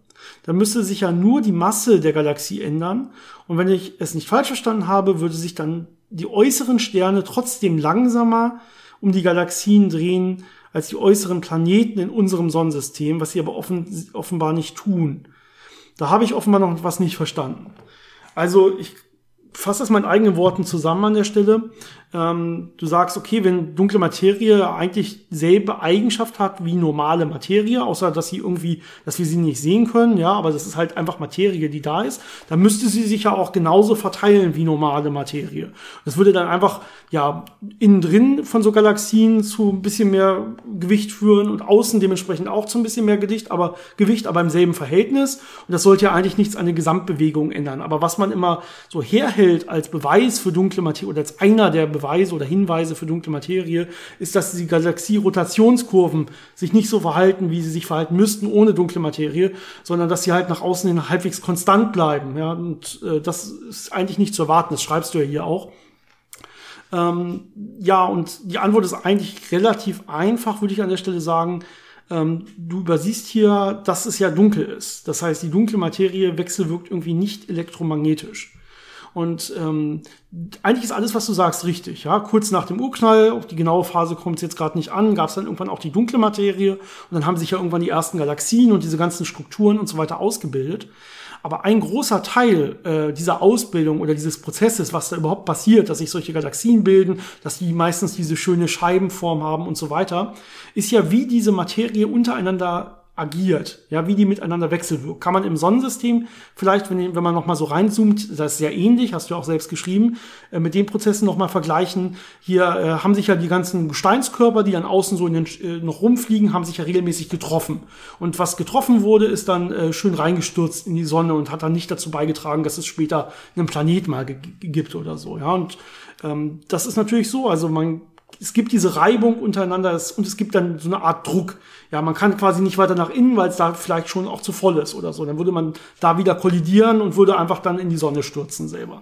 Da müsste sich ja nur die Masse der Galaxie ändern. Und wenn ich es nicht falsch verstanden habe, würde sich dann die äußeren Sterne trotzdem langsamer um die Galaxien drehen als die äußeren Planeten in unserem Sonnensystem, was sie aber offen, offenbar nicht tun. Da habe ich offenbar noch was nicht verstanden. Also ich fasse das in eigenen Worten zusammen an der Stelle. Ähm, du sagst, okay, wenn dunkle Materie eigentlich selbe Eigenschaft hat wie normale Materie, außer dass sie irgendwie, dass wir sie nicht sehen können, ja, aber das ist halt einfach Materie, die da ist, dann müsste sie sich ja auch genauso verteilen wie normale Materie. Das würde dann einfach, ja, innen drin von so Galaxien zu ein bisschen mehr Gewicht führen und außen dementsprechend auch zu ein bisschen mehr Gewicht, aber Gewicht, aber im selben Verhältnis. Und das sollte ja eigentlich nichts an der Gesamtbewegung ändern. Aber was man immer so herhält als Beweis für dunkle Materie oder als einer der Beweise oder Hinweise für dunkle Materie ist, dass die Galaxie-Rotationskurven sich nicht so verhalten, wie sie sich verhalten müssten ohne dunkle Materie, sondern dass sie halt nach außen hin halbwegs konstant bleiben. Ja, und äh, das ist eigentlich nicht zu erwarten. Das schreibst du ja hier auch. Ähm, ja, und die Antwort ist eigentlich relativ einfach, würde ich an der Stelle sagen. Ähm, du übersiehst hier, dass es ja dunkel ist. Das heißt, die dunkle Materie wechselwirkt irgendwie nicht elektromagnetisch. Und ähm, eigentlich ist alles, was du sagst, richtig. Ja, kurz nach dem Urknall, auf die genaue Phase kommt es jetzt gerade nicht an, gab es dann irgendwann auch die dunkle Materie und dann haben sich ja irgendwann die ersten Galaxien und diese ganzen Strukturen und so weiter ausgebildet. Aber ein großer Teil äh, dieser Ausbildung oder dieses Prozesses, was da überhaupt passiert, dass sich solche Galaxien bilden, dass die meistens diese schöne Scheibenform haben und so weiter, ist ja, wie diese Materie untereinander agiert, ja, wie die miteinander wechselwirkt. Kann man im Sonnensystem vielleicht, wenn, wenn man noch mal so reinzoomt, das ist sehr ähnlich, hast du auch selbst geschrieben, äh, mit den Prozessen noch mal vergleichen. Hier äh, haben sich ja die ganzen Gesteinskörper, die dann außen so in den, äh, noch rumfliegen, haben sich ja regelmäßig getroffen. Und was getroffen wurde, ist dann äh, schön reingestürzt in die Sonne und hat dann nicht dazu beigetragen, dass es später einen Planet mal gibt oder so. Ja, und ähm, das ist natürlich so. Also man es gibt diese Reibung untereinander und es gibt dann so eine Art Druck. Ja, man kann quasi nicht weiter nach innen, weil es da vielleicht schon auch zu voll ist oder so. Dann würde man da wieder kollidieren und würde einfach dann in die Sonne stürzen selber.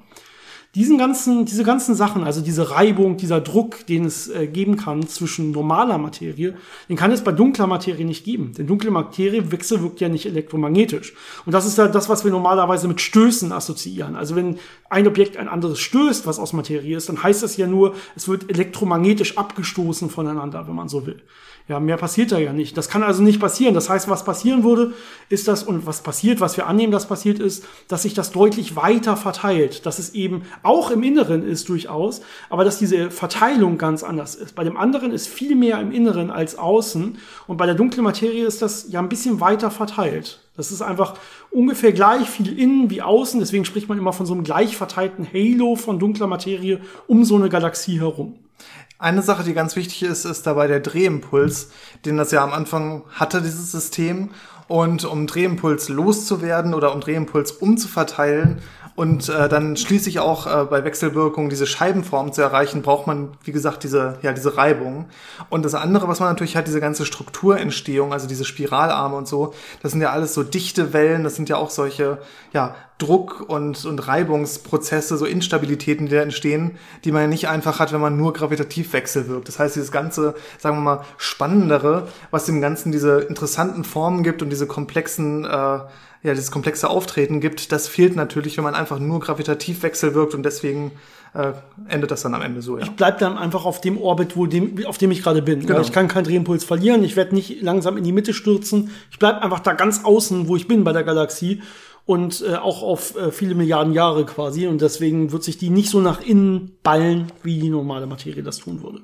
Diesen ganzen, diese ganzen Sachen, also diese Reibung, dieser Druck, den es äh, geben kann zwischen normaler Materie, den kann es bei dunkler Materie nicht geben. Denn dunkle Materie wechselwirkt ja nicht elektromagnetisch. Und das ist ja das, was wir normalerweise mit Stößen assoziieren. Also wenn ein Objekt ein anderes stößt, was aus Materie ist, dann heißt das ja nur, es wird elektromagnetisch abgestoßen voneinander, wenn man so will. Ja, mehr passiert da ja nicht. Das kann also nicht passieren. Das heißt, was passieren würde, ist das, und was passiert, was wir annehmen, das passiert ist, dass sich das deutlich weiter verteilt. Dass es eben auch im Inneren ist durchaus, aber dass diese Verteilung ganz anders ist. Bei dem anderen ist viel mehr im Inneren als außen. Und bei der dunklen Materie ist das ja ein bisschen weiter verteilt. Das ist einfach ungefähr gleich viel innen wie außen. Deswegen spricht man immer von so einem gleich verteilten Halo von dunkler Materie um so eine Galaxie herum. Eine Sache, die ganz wichtig ist, ist dabei der Drehimpuls, den das ja am Anfang hatte, dieses System. Und um Drehimpuls loszuwerden oder um Drehimpuls umzuverteilen und äh, dann schließlich auch äh, bei Wechselwirkung diese Scheibenform zu erreichen, braucht man, wie gesagt, diese, ja, diese Reibung. Und das andere, was man natürlich hat, diese ganze Strukturentstehung, also diese Spiralarme und so, das sind ja alles so dichte Wellen, das sind ja auch solche, ja, Druck- und, und Reibungsprozesse, so Instabilitäten, die da entstehen, die man ja nicht einfach hat, wenn man nur gravitativ wechselwirkt. Das heißt, dieses ganze, sagen wir mal, Spannendere, was dem Ganzen diese interessanten Formen gibt und diese komplexen, äh, ja, dieses komplexe Auftreten gibt, das fehlt natürlich, wenn man einfach nur gravitativ wechselwirkt und deswegen äh, endet das dann am Ende so, ja. Ich bleib dann einfach auf dem Orbit, wo dem, auf dem ich gerade bin. Genau. Ich kann keinen Drehimpuls verlieren, ich werde nicht langsam in die Mitte stürzen. Ich bleib einfach da ganz außen, wo ich bin bei der Galaxie und äh, auch auf äh, viele Milliarden Jahre quasi. Und deswegen wird sich die nicht so nach innen ballen, wie die normale Materie das tun würde.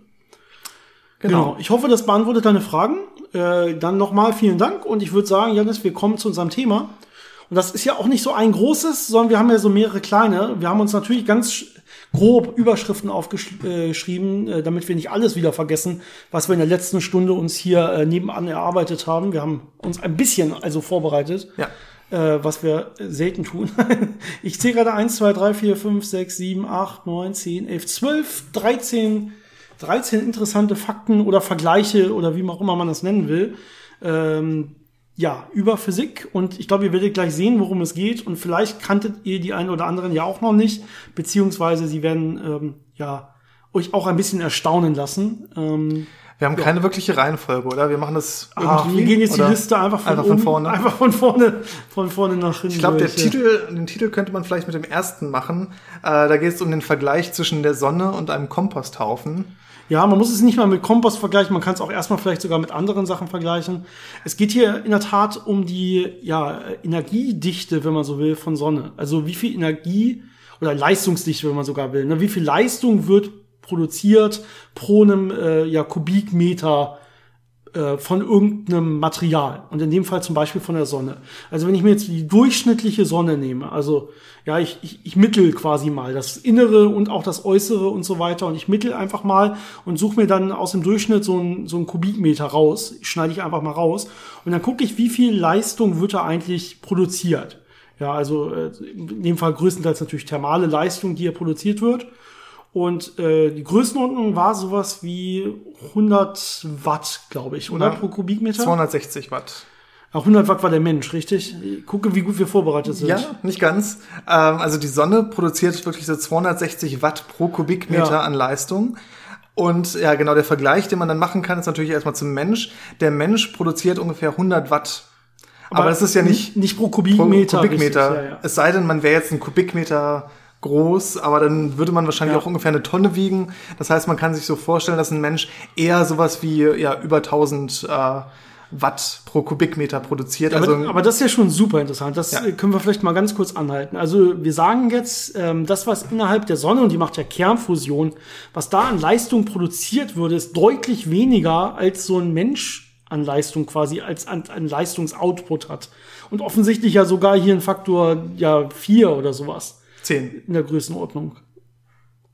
Genau. genau. Ich hoffe, das beantwortet deine Fragen. Äh, dann nochmal vielen Dank und ich würde sagen, Janis, wir kommen zu unserem Thema. Und das ist ja auch nicht so ein großes, sondern wir haben ja so mehrere kleine. Wir haben uns natürlich ganz grob Überschriften aufgeschrieben, äh, damit wir nicht alles wieder vergessen, was wir in der letzten Stunde uns hier äh, nebenan erarbeitet haben. Wir haben uns ein bisschen also vorbereitet. Ja äh, was wir selten tun. ich zähle gerade 1, 2, 3, 4, 5, 6, 7, 8, 9, 10, 11, 12, 13, 13 interessante Fakten oder Vergleiche oder wie auch immer man das nennen will. Ähm, ja, über Physik und ich glaube, ihr werdet gleich sehen, worum es geht und vielleicht kanntet ihr die einen oder anderen ja auch noch nicht, beziehungsweise sie werden ähm, ja euch auch ein bisschen erstaunen lassen. Ähm, wir haben ja. keine wirkliche Reihenfolge, oder? Wir machen das irgendwie. Ach, wir gehen jetzt die Liste einfach von, einfach von vorne. Einfach von vorne, von vorne nach hinten. Ich glaube, der Titel, den Titel könnte man vielleicht mit dem ersten machen. Äh, da geht es um den Vergleich zwischen der Sonne und einem Komposthaufen. Ja, man muss es nicht mal mit Kompost vergleichen, man kann es auch erstmal vielleicht sogar mit anderen Sachen vergleichen. Es geht hier in der Tat um die ja, Energiedichte, wenn man so will, von Sonne. Also wie viel Energie oder Leistungsdichte, wenn man sogar will. Ne? Wie viel Leistung wird produziert pro einem äh, ja, Kubikmeter äh, von irgendeinem Material. Und in dem Fall zum Beispiel von der Sonne. Also wenn ich mir jetzt die durchschnittliche Sonne nehme, also ja, ich, ich, ich mittel quasi mal das Innere und auch das Äußere und so weiter und ich mittel einfach mal und suche mir dann aus dem Durchschnitt so ein, so ein Kubikmeter raus, schneide ich einfach mal raus und dann gucke ich, wie viel Leistung wird da eigentlich produziert. Ja, also äh, in dem Fall größtenteils natürlich thermale Leistung, die hier produziert wird. Und äh, die Größenordnung war sowas wie 100 Watt, glaube ich, oder? Ja, pro Kubikmeter? 260 Watt. 100 Watt war der Mensch, richtig? Ich gucke, wie gut wir vorbereitet sind. Ja, nicht ganz. Ähm, also die Sonne produziert wirklich so 260 Watt pro Kubikmeter ja. an Leistung. Und ja, genau der Vergleich, den man dann machen kann, ist natürlich erstmal zum Mensch. Der Mensch produziert ungefähr 100 Watt. Aber, Aber das ist ja nicht, nicht pro Kubikmeter. Pro Kubikmeter. Richtig, ja, ja. Es sei denn, man wäre jetzt ein Kubikmeter groß, aber dann würde man wahrscheinlich ja. auch ungefähr eine Tonne wiegen. Das heißt, man kann sich so vorstellen, dass ein Mensch eher sowas wie ja über 1000 äh, Watt pro Kubikmeter produziert. Aber, also, aber das ist ja schon super interessant. Das ja. können wir vielleicht mal ganz kurz anhalten. Also wir sagen jetzt, ähm, das, was innerhalb der Sonne, und die macht ja Kernfusion, was da an Leistung produziert würde, ist deutlich weniger als so ein Mensch an Leistung quasi, als an, an Leistungsoutput hat. Und offensichtlich ja sogar hier ein Faktor ja vier oder sowas. Zehn. In der Größenordnung.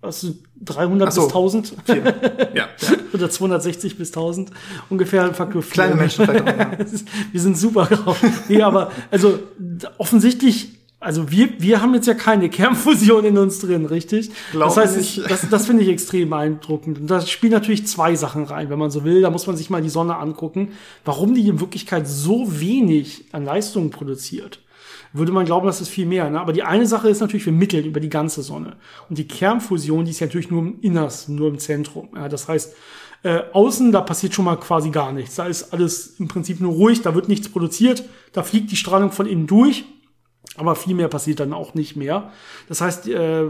Also 300 so, bis 1000. Ja. Oder 260 bis 1000. Ungefähr ein Faktor 4. Kleine Menschen vielleicht auch, ja. Wir sind super drauf. Nee, aber also offensichtlich also wir, wir haben jetzt ja keine Kernfusion in uns drin, richtig? Glaub das heißt, ich, das, das finde ich extrem beeindruckend. Und da spielen natürlich zwei Sachen rein, wenn man so will. Da muss man sich mal die Sonne angucken, warum die in Wirklichkeit so wenig an Leistung produziert. Würde man glauben, das ist viel mehr. Ne? Aber die eine Sache ist natürlich, wir mitteln über die ganze Sonne. Und die Kernfusion, die ist ja natürlich nur im Innersten, nur im Zentrum. Ja? Das heißt, äh, außen, da passiert schon mal quasi gar nichts. Da ist alles im Prinzip nur ruhig, da wird nichts produziert, da fliegt die Strahlung von innen durch aber viel mehr passiert dann auch nicht mehr. Das heißt, äh,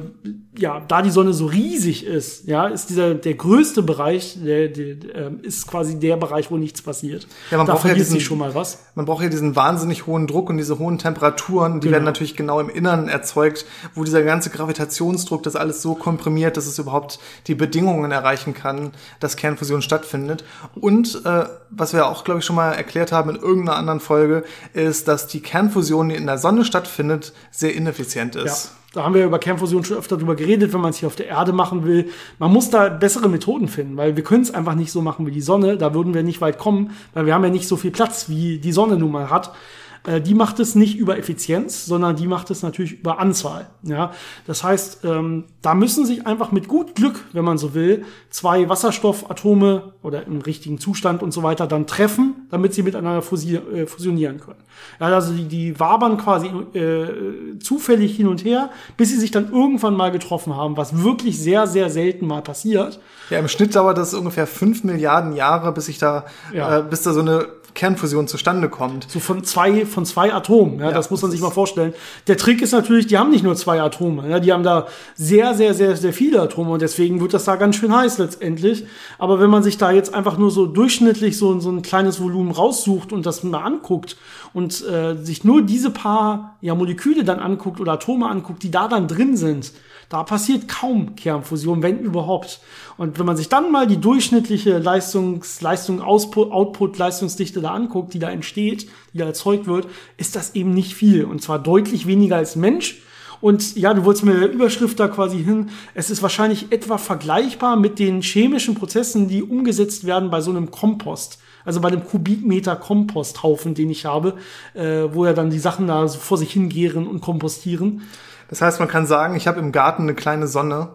ja, da die Sonne so riesig ist, ja, ist dieser der größte Bereich, der, der äh, ist quasi der Bereich, wo nichts passiert. Ja, man da braucht ja diesen, schon mal was. Man braucht ja diesen wahnsinnig hohen Druck und diese hohen Temperaturen, die Genau. werden natürlich genau im Innern erzeugt, wo dieser ganze Gravitationsdruck das alles so komprimiert, dass es überhaupt die Bedingungen erreichen kann, dass Kernfusion stattfindet. Und äh, was wir auch, glaube ich, schon mal erklärt haben in irgendeiner anderen Folge, ist, dass die Kernfusion, die in der Sonne stattfindet, sehr ineffizient Ja, ist. da haben wir über Kernfusion schon öfter drüber geredet, wenn man es hier auf der Erde machen will. Man muss da bessere Methoden finden, weil wir können es einfach nicht so machen wie die Sonne. Da würden wir nicht weit kommen, weil wir haben ja nicht so viel Platz, wie die Sonne nun mal hat. Äh, Die macht es nicht über Effizienz, sondern die macht es natürlich über Anzahl. Ja, das heißt, ähm, da müssen sich einfach mit gut Glück, wenn man so will, zwei Wasserstoffatome oder im richtigen Zustand und so weiter dann treffen, damit sie miteinander äh, fusionieren können. Ja, also die, die wabern quasi äh, zufällig hin und her, bis sie sich dann irgendwann mal getroffen haben, was wirklich sehr, sehr selten mal passiert. Ja, im Schnitt dauert das ungefähr fünf Milliarden Jahre, bis sich da, Ja. äh, bis da so eine Kernfusion zustande kommt. So von zwei, von zwei Atomen. Ja, Ja, das muss man sich mal vorstellen. Der Trick ist natürlich, die haben nicht nur zwei Atome. Ja, die haben da sehr, sehr, sehr, sehr viele Atome und deswegen wird das da ganz schön heiß letztendlich. Aber wenn man sich da jetzt einfach nur so durchschnittlich so, so ein kleines Volumen raussucht und das mal anguckt und äh, sich nur diese paar ja, Moleküle dann anguckt oder Atome anguckt, die da dann drin sind, da passiert kaum Kernfusion, wenn überhaupt. Und wenn man sich dann mal die durchschnittliche Leistungs, Leistung, Ausput, Output, Leistungsdichte da anguckt, die da entsteht, die da erzeugt wird, ist das eben nicht viel. Und zwar deutlich weniger als Mensch. Und ja, du wolltest mit der Überschrift da quasi hin. Es ist wahrscheinlich etwa vergleichbar mit den chemischen Prozessen, die umgesetzt werden bei so einem Kompost. Also bei dem Kubikmeter Komposthaufen, den ich habe, äh, wo ja dann die Sachen da so vor sich hingären und kompostieren. Das heißt, man kann sagen, ich habe im Garten eine kleine Sonne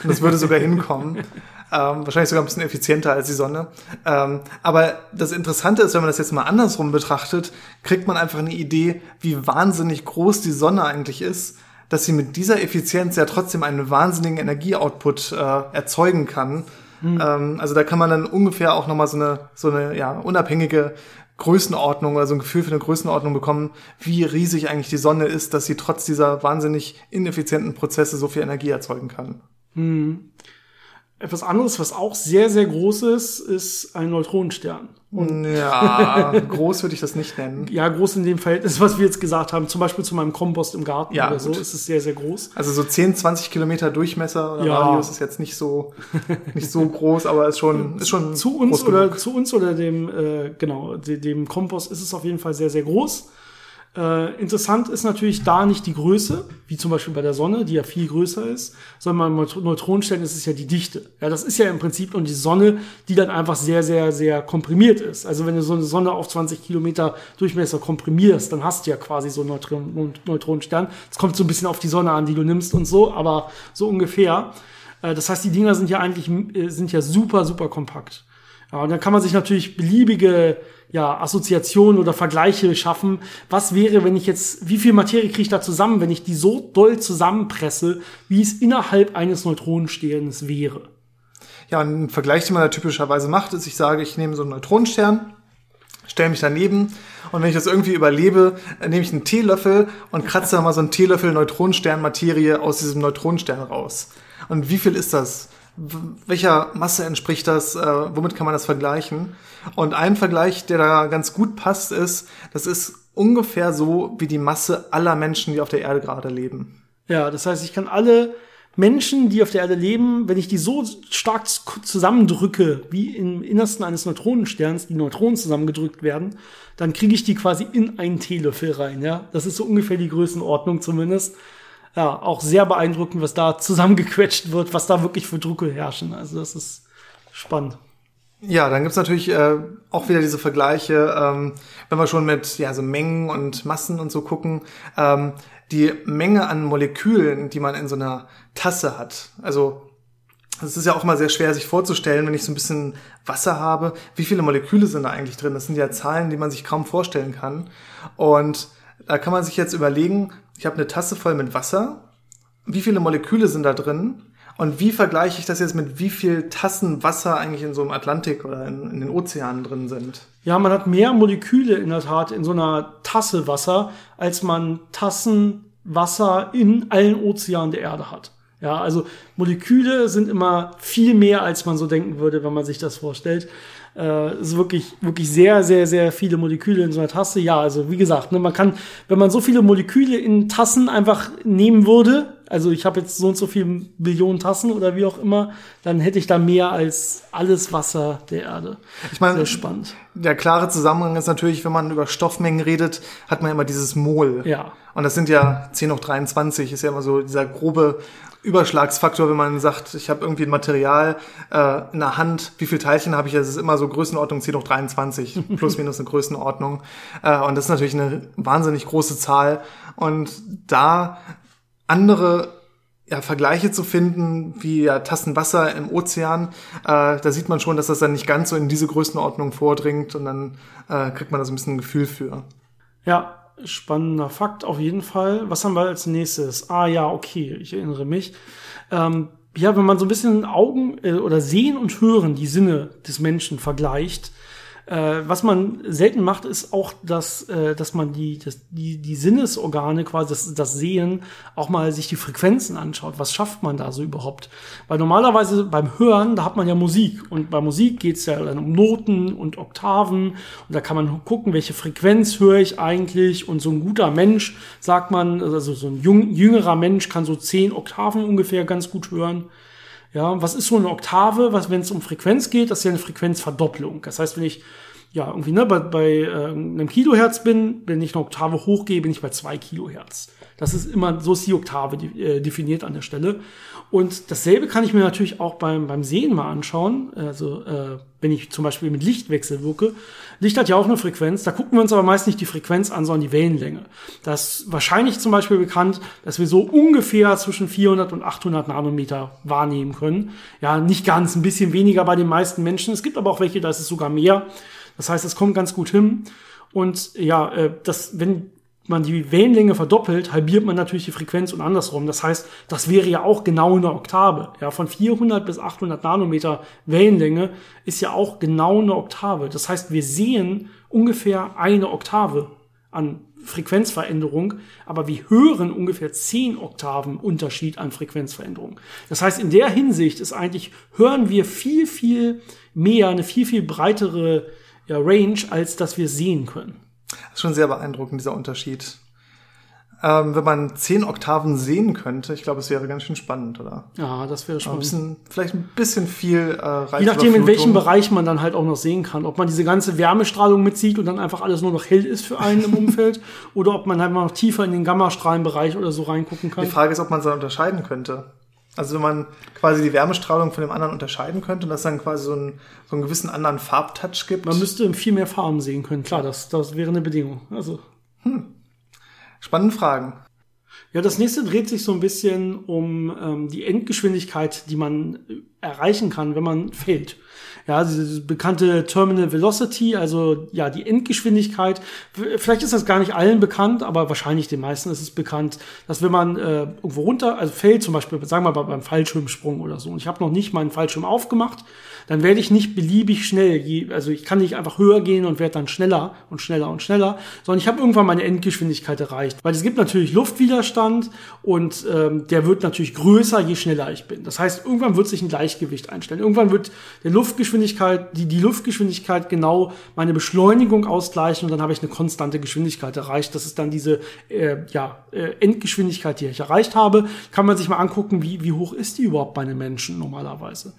und das würde sogar hinkommen. Ähm, wahrscheinlich sogar ein bisschen effizienter als die Sonne. Ähm, aber das Interessante ist, wenn man das jetzt mal andersrum betrachtet, kriegt man einfach eine Idee, wie wahnsinnig groß die Sonne eigentlich ist, dass sie mit dieser Effizienz ja trotzdem einen wahnsinnigen Energieoutput äh, erzeugen kann. Ähm, also da kann man dann ungefähr auch nochmal so eine, so eine ja, unabhängige Größenordnung oder so ein Gefühl für eine Größenordnung bekommen, wie riesig eigentlich die Sonne ist, dass sie trotz dieser wahnsinnig ineffizienten Prozesse so viel Energie erzeugen kann. Etwas anderes, was auch sehr, sehr groß ist, ist ein Neutronenstern. Ja, groß würde ich das nicht nennen. Ja, groß in dem Verhältnis, was wir jetzt gesagt haben, zum Beispiel zu meinem Kompost im Garten Ja, oder so, gut. ist es sehr, sehr groß. Also so 10, 20 Kilometer Durchmesser oder Ja. Radius ist jetzt nicht so, nicht so groß, aber ist schon, ist schon Zu uns oder genug. zu uns oder dem, äh, genau, de, dem Kompost ist es auf jeden Fall sehr, sehr groß. Äh, interessant ist natürlich da nicht die Größe, wie zum Beispiel bei der Sonne, die ja viel größer ist, sondern Neutr- Neutronenstern ist es ja die Dichte. Ja, das ist ja im Prinzip und die Sonne, die dann einfach sehr, sehr, sehr komprimiert ist. Also wenn du so eine Sonne auf 20 Kilometer Durchmesser komprimierst, dann hast du ja quasi so einen Neutron Neutronenstern. Es kommt so ein bisschen auf die Sonne an, die du nimmst und so, aber so ungefähr. Äh, das heißt, die Dinger sind ja eigentlich äh, sind ja super, super kompakt. Ja, und dann kann man sich natürlich beliebige ja, Assoziationen oder Vergleiche schaffen. Was wäre, wenn ich jetzt, wie viel Materie kriege ich da zusammen, wenn ich die so doll zusammenpresse, wie es innerhalb eines Neutronensterns wäre? Ja, ein Vergleich, den man da typischerweise macht, ist, ich sage, ich nehme so einen Neutronenstern, stelle mich daneben und wenn ich das irgendwie überlebe, nehme ich einen Teelöffel und kratze da mal so einen Teelöffel Neutronensternmaterie aus diesem Neutronenstern raus. Und wie viel ist das? Welcher Masse entspricht das? Äh, womit kann man das vergleichen? Und ein Vergleich, der da ganz gut passt, ist, das ist ungefähr so wie die Masse aller Menschen, die auf der Erde gerade leben. Ja, das heißt, ich kann alle Menschen, die auf der Erde leben, wenn ich die so stark zusammendrücke, wie im Innersten eines Neutronensterns die Neutronen zusammengedrückt werden, dann kriege ich die quasi in einen Teelöffel rein. Ja, das ist so ungefähr die Größenordnung zumindest. Ja, auch sehr beeindruckend, was da zusammengequetscht wird, was da wirklich für Drucke herrschen. Also das ist spannend. Ja, dann gibt's natürlich äh, auch wieder diese Vergleiche, ähm, wenn wir schon mit ja, so Mengen und Massen und so gucken, ähm, die Menge an Molekülen, die man in so einer Tasse hat. Also es ist ja auch mal sehr schwer, sich vorzustellen, wenn ich so ein bisschen Wasser habe, wie viele Moleküle sind da eigentlich drin? Das sind ja Zahlen, die man sich kaum vorstellen kann. Und Da kann man sich jetzt überlegen, ich habe eine Tasse voll mit Wasser. Wie viele Moleküle sind da drin? Und wie vergleiche ich das jetzt mit wie viel Tassen Wasser eigentlich in so einem Atlantik oder in, in den Ozeanen drin sind? Ja, man hat mehr Moleküle in der Tat in so einer Tasse Wasser, als man Tassen Wasser in allen Ozeanen der Erde hat. Ja, also Moleküle sind immer viel mehr, als man so denken würde, wenn man sich das vorstellt. Äh, ist wirklich, wirklich sehr, sehr, sehr viele Moleküle in so einer Tasse. Ja, also wie gesagt, ne, man kann, wenn man so viele Moleküle in Tassen einfach nehmen würde, also ich habe jetzt so und so viele Billionen Tassen oder wie auch immer, dann hätte ich da mehr als alles Wasser der Erde. Ich meine, Sehr spannend. Der klare Zusammenhang ist natürlich, wenn man über Stoffmengen redet, hat man immer dieses Mol. Ja. Und das sind ja 10 hoch 23, ist ja immer so dieser grobe Überschlagsfaktor, wenn man sagt, ich habe irgendwie ein Material äh, in der Hand, wie viele Teilchen habe ich? Es ist immer so Größenordnung 10 hoch 23, plus minus eine Größenordnung. Äh, und das ist natürlich eine wahnsinnig große Zahl. Und da andere ja, Vergleiche zu finden, wie ja, Tassen Wasser im Ozean, äh, da sieht man schon, dass das dann nicht ganz so in diese Größenordnung vordringt und dann äh, kriegt man da so ein bisschen ein Gefühl für. Ja, spannender Fakt auf jeden Fall. Was haben wir als nächstes? Ah ja, okay, ich erinnere mich. Ähm, ja, wenn man so ein bisschen Augen äh, oder Sehen und Hören die Sinne des Menschen vergleicht, äh, was man selten macht, ist auch, dass, äh, dass man die, das, die, die Sinnesorgane, quasi das, das Sehen, auch mal sich die Frequenzen anschaut. Was schafft man da so überhaupt? Weil normalerweise beim Hören, da hat man ja Musik. Und bei Musik geht's ja dann um Noten und Oktaven. Und da kann man gucken, welche Frequenz höre ich eigentlich. Und so ein guter Mensch, sagt man, also so ein jung, jüngerer Mensch kann so zehn Oktaven ungefähr ganz gut hören. Ja, was ist so eine Oktave? Was, wenn es um Frequenz geht, das ist ja eine Frequenzverdopplung. Das heißt, wenn ich ja irgendwie ne, bei, bei äh, einem Kilohertz bin, wenn ich eine Oktave hochgehe, bin ich bei zwei Kilohertz. Das ist immer, so ist die Oktave äh, definiert an der Stelle. Und dasselbe kann ich mir natürlich auch beim, beim Sehen mal anschauen. Also äh, wenn ich zum Beispiel mit Lichtwechsel wirke. Licht hat ja auch eine Frequenz. Da gucken wir uns aber meist nicht die Frequenz an, sondern die Wellenlänge. Das ist wahrscheinlich zum Beispiel bekannt, dass wir so ungefähr zwischen 400 und 800 Nanometer wahrnehmen können. Ja, nicht ganz, ein bisschen weniger bei den meisten Menschen. Es gibt aber auch welche, da ist es sogar mehr. Das heißt, es kommt ganz gut hin. Und ja, äh, das, wenn man die Wellenlänge verdoppelt, halbiert man natürlich die Frequenz und andersrum. Das heißt, das wäre ja auch genau eine Oktave. Ja, von 400 bis 800 Nanometer Wellenlänge ist ja auch genau eine Oktave. Das heißt, wir sehen ungefähr eine Oktave an Frequenzveränderung, aber wir hören ungefähr 10 Oktaven Unterschied an Frequenzveränderung. Das heißt, in der Hinsicht ist eigentlich, hören wir viel, viel mehr, eine viel, viel breitere ja, Range, als dass wir sehen können. Das ist schon sehr beeindruckend, dieser Unterschied. Ähm, wenn man zehn Oktaven sehen könnte, ich glaube, es wäre ganz schön spannend, oder? Ja, das wäre Ein spannend. bisschen, vielleicht ein bisschen viel äh, Je nachdem, in welchem. Bereich man dann halt auch noch sehen kann. Ob man diese ganze Wärmestrahlung mitzieht und dann einfach alles nur noch hell ist für einen im Umfeld oder ob man halt mal noch tiefer in den Gammastrahlenbereich oder so reingucken kann. Die Frage ist, ob man es dann unterscheiden könnte. Also wenn man quasi die Wärmestrahlung von dem anderen unterscheiden könnte und das dann quasi so einen, so einen gewissen anderen Farbtouch gibt. Man müsste viel mehr Farben sehen können. Klar, das, das wäre eine Bedingung. Also. Spannende Fragen. Ja, das nächste dreht sich so ein bisschen um ähm, die Endgeschwindigkeit, die man äh, erreichen kann, wenn man fällt. Ja, diese bekannte Terminal Velocity, also ja, die Endgeschwindigkeit. Vielleicht ist das gar nicht allen bekannt, aber wahrscheinlich den meisten ist es bekannt, dass wenn man äh, irgendwo runter, also fällt zum Beispiel, sagen wir mal beim Fallschirmsprung oder so, und ich habe noch nicht meinen Fallschirm aufgemacht, dann werde ich nicht beliebig schnell, also ich kann nicht einfach höher gehen und werde dann schneller und schneller und schneller, sondern ich habe irgendwann meine Endgeschwindigkeit erreicht. Weil es gibt natürlich Luftwiderstand und ähm, der wird natürlich größer, je schneller ich bin. Das heißt, irgendwann wird sich ein Gleichgewicht einstellen. Irgendwann wird der Luftgeschwindigkeit, die, die Luftgeschwindigkeit genau meine Beschleunigung ausgleichen und dann habe ich eine konstante Geschwindigkeit erreicht. Das ist dann diese äh, ja, äh, Endgeschwindigkeit, die ich erreicht habe. Kann man sich mal angucken, wie, wie hoch ist die überhaupt bei einem Menschen normalerweise.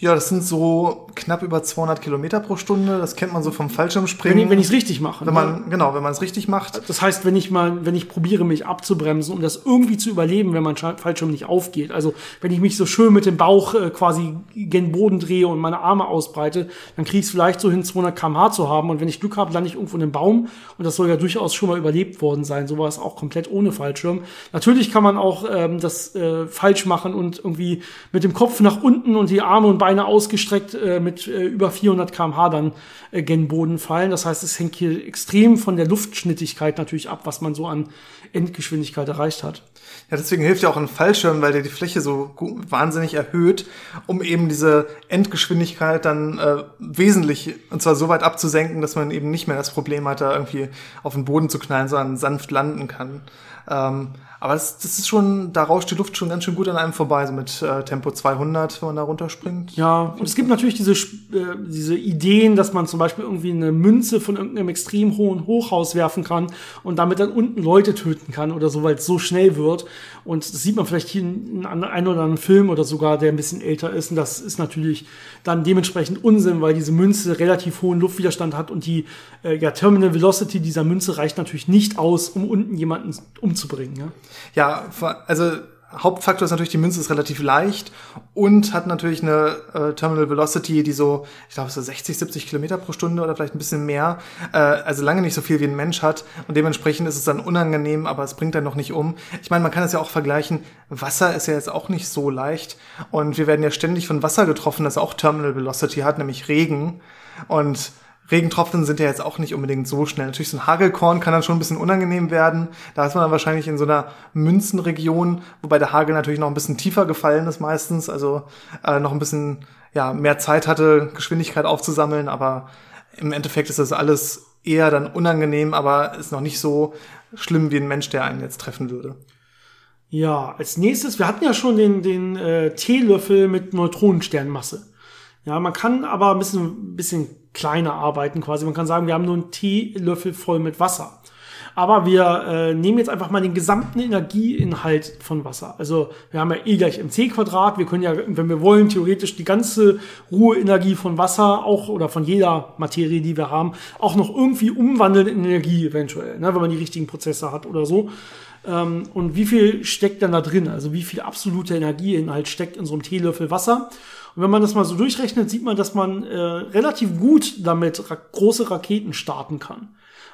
Ja, das sind so knapp über 200 Kilometer pro Stunde. Das kennt man so vom Fallschirmspringen. Wenn ich, wenn ich es richtig mache. wenn ne? man, genau, wenn man es richtig macht. Das heißt, wenn ich mal, wenn ich probiere, mich abzubremsen, um das irgendwie zu überleben, wenn mein Fallschirm nicht aufgeht. Also wenn ich mich so schön mit dem Bauch äh, quasi gen Boden drehe und meine Arme ausbreite, dann kriege ich es vielleicht so hin, 200 km/h zu haben. Und wenn ich Glück habe, lande ich irgendwo in einem Baum. Und das soll ja durchaus schon mal überlebt worden sein. So war es auch komplett ohne Fallschirm. Natürlich kann man auch ähm, das äh, falsch machen und irgendwie mit dem Kopf nach unten und die Arme und Beine Beine ausgestreckt äh, mit äh, über 400 kmh dann äh, gen Boden fallen. Das heißt, es hängt hier extrem von der Luftschnittigkeit natürlich ab, was man so an Endgeschwindigkeit erreicht hat. Ja, deswegen hilft ja auch ein Fallschirm, weil der die Fläche so wahnsinnig erhöht, um eben diese Endgeschwindigkeit dann äh, wesentlich, und zwar so weit abzusenken, dass man eben nicht mehr das Problem hat, da irgendwie auf den Boden zu knallen, sondern sanft landen kann. Ähm, aber das, das ist schon, da rauscht die Luft schon ganz schön gut an einem vorbei, so mit äh, Tempo 200, wenn man da runterspringt. Ja, und es gibt natürlich diese, äh, diese Ideen, dass man zum Beispiel irgendwie eine Münze von irgendeinem extrem hohen Hochhaus werfen kann und damit dann unten Leute töten kann oder so, weil es so schnell wird. Und das sieht man vielleicht hier in einem oder anderen Film oder sogar, der ein bisschen älter ist. Und das ist natürlich dann dementsprechend Unsinn, weil diese Münze relativ hohen Luftwiderstand hat und die äh, ja, Terminal Velocity dieser Münze reicht natürlich nicht aus, um unten jemanden umzubringen. Ja? Ja, also Hauptfaktor ist natürlich, die Münze ist relativ leicht und hat natürlich eine äh, Terminal Velocity, die so, ich glaube, so 60, 70 Kilometer pro Stunde oder vielleicht ein bisschen mehr, äh, also lange nicht so viel wie ein Mensch hat und dementsprechend ist es dann unangenehm, aber es bringt dann noch nicht um. Ich meine, man kann es ja auch vergleichen, Wasser ist ja jetzt auch nicht so leicht und wir werden ja ständig von Wasser getroffen, das auch Terminal Velocity hat, nämlich Regen und Regentropfen sind ja jetzt auch nicht unbedingt so schnell. Natürlich so ein Hagelkorn kann dann schon ein bisschen unangenehm werden. Da ist man dann wahrscheinlich in so einer Münzenregion, wobei der Hagel natürlich noch ein bisschen tiefer gefallen ist meistens, also äh, noch ein bisschen ja, mehr Zeit hatte, Geschwindigkeit aufzusammeln, aber im Endeffekt ist das alles eher dann unangenehm, aber ist noch nicht so schlimm wie ein Mensch, der einen jetzt treffen würde. Ja, als nächstes, wir hatten ja schon den, den äh, Teelöffel mit Neutronensternmasse. Ja, man kann aber ein bisschen, bisschen kleiner arbeiten quasi. Man kann sagen, wir haben nur einen Teelöffel voll mit Wasser. Aber wir äh, nehmen jetzt einfach mal den gesamten Energieinhalt von Wasser. Also wir haben ja E gleich mc Quadrat. Wir können ja, wenn wir wollen, theoretisch die ganze Ruheenergie von Wasser auch oder von jeder Materie, die wir haben, auch noch irgendwie umwandeln in Energie eventuell, ne, wenn man die richtigen Prozesse hat oder so. Ähm, und wie viel steckt dann da drin? Also wie viel absolute Energieinhalt steckt in so einem Teelöffel Wasser? Und wenn man das mal so durchrechnet, sieht man, dass man äh, relativ gut damit ra große Raketen starten kann.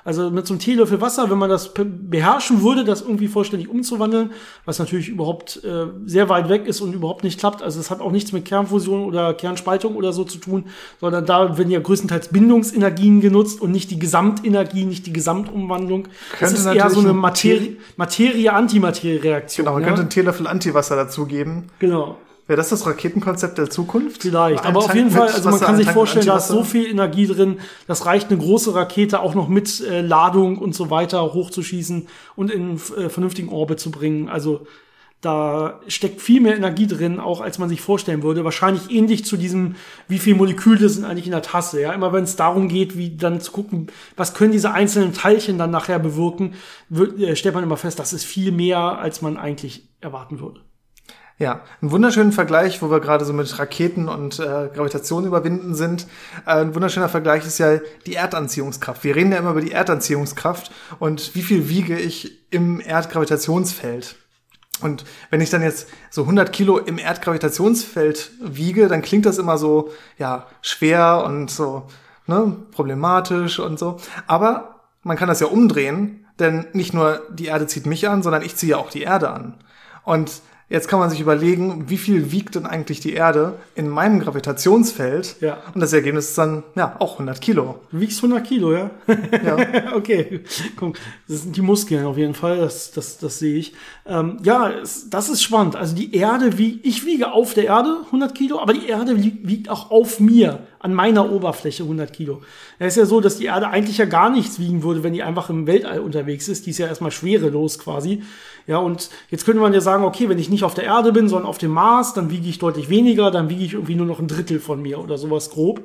Also mit so einem Teelöffel Wasser, wenn man das beherrschen würde, das irgendwie vollständig umzuwandeln, was natürlich überhaupt äh, sehr weit weg ist und überhaupt nicht klappt. Also es hat auch nichts mit Kernfusion oder Kernspaltung oder so zu tun, sondern da werden ja größtenteils Bindungsenergien genutzt und nicht die Gesamtenergie, nicht die Gesamtumwandlung. Könnte das ist eher so eine Materie, Materie-Antimaterie-Reaktion. Genau, man ja? könnte einen Teelöffel Antiwasser dazugeben. Genau. Wäre das das Raketenkonzept der Zukunft? Vielleicht, aber auf jeden Fall, also man kann sich vorstellen, da ist so viel Energie drin, das reicht eine große Rakete auch noch mit äh, Ladung und so weiter hochzuschießen und in äh, vernünftigen Orbit zu bringen. Also da steckt viel mehr Energie drin, auch als man sich vorstellen würde. Wahrscheinlich ähnlich zu diesem, wie viel Moleküle sind eigentlich in der Tasse. Ja, immer wenn es darum geht, wie dann zu gucken, was können diese einzelnen Teilchen dann nachher bewirken, wird, äh, stellt man immer fest, das ist viel mehr, als man eigentlich erwarten würde. Ja, einen wunderschönen Vergleich, wo wir gerade so mit Raketen und äh, Gravitation überwinden sind. Äh, ein wunderschöner Vergleich ist ja die Erdanziehungskraft. Wir reden ja immer über die Erdanziehungskraft und wie viel wiege ich im Erdgravitationsfeld. Und wenn ich dann jetzt so 100 Kilo im Erdgravitationsfeld wiege, dann klingt das immer so, ja, schwer und so, ne, problematisch und so. Aber man kann das ja umdrehen, denn nicht nur die Erde zieht mich an, sondern ich ziehe auch die Erde an. Und Jetzt kann man sich überlegen, wie viel wiegt denn eigentlich die Erde in meinem Gravitationsfeld? Ja. Und das Ergebnis ist dann, ja, auch 100 Kilo. Du wiegst 100 Kilo, ja? Ja. okay, guck, das sind die Muskeln auf jeden Fall, das, das, das sehe ich. Ähm, ja, das ist spannend. Also die Erde, wie ich wiege auf der Erde 100 Kilo, aber die Erde wiegt, wiegt auch auf mir, an meiner Oberfläche 100 Kilo. Es ist ja so, dass die Erde eigentlich ja gar nichts wiegen würde, wenn die einfach im Weltall unterwegs ist. Die ist ja erstmal schwerelos quasi. Ja, und jetzt könnte man ja sagen, okay, wenn ich nicht auf der Erde bin, sondern auf dem Mars, dann wiege ich deutlich weniger, dann wiege ich irgendwie nur noch ein Drittel von mir oder sowas grob.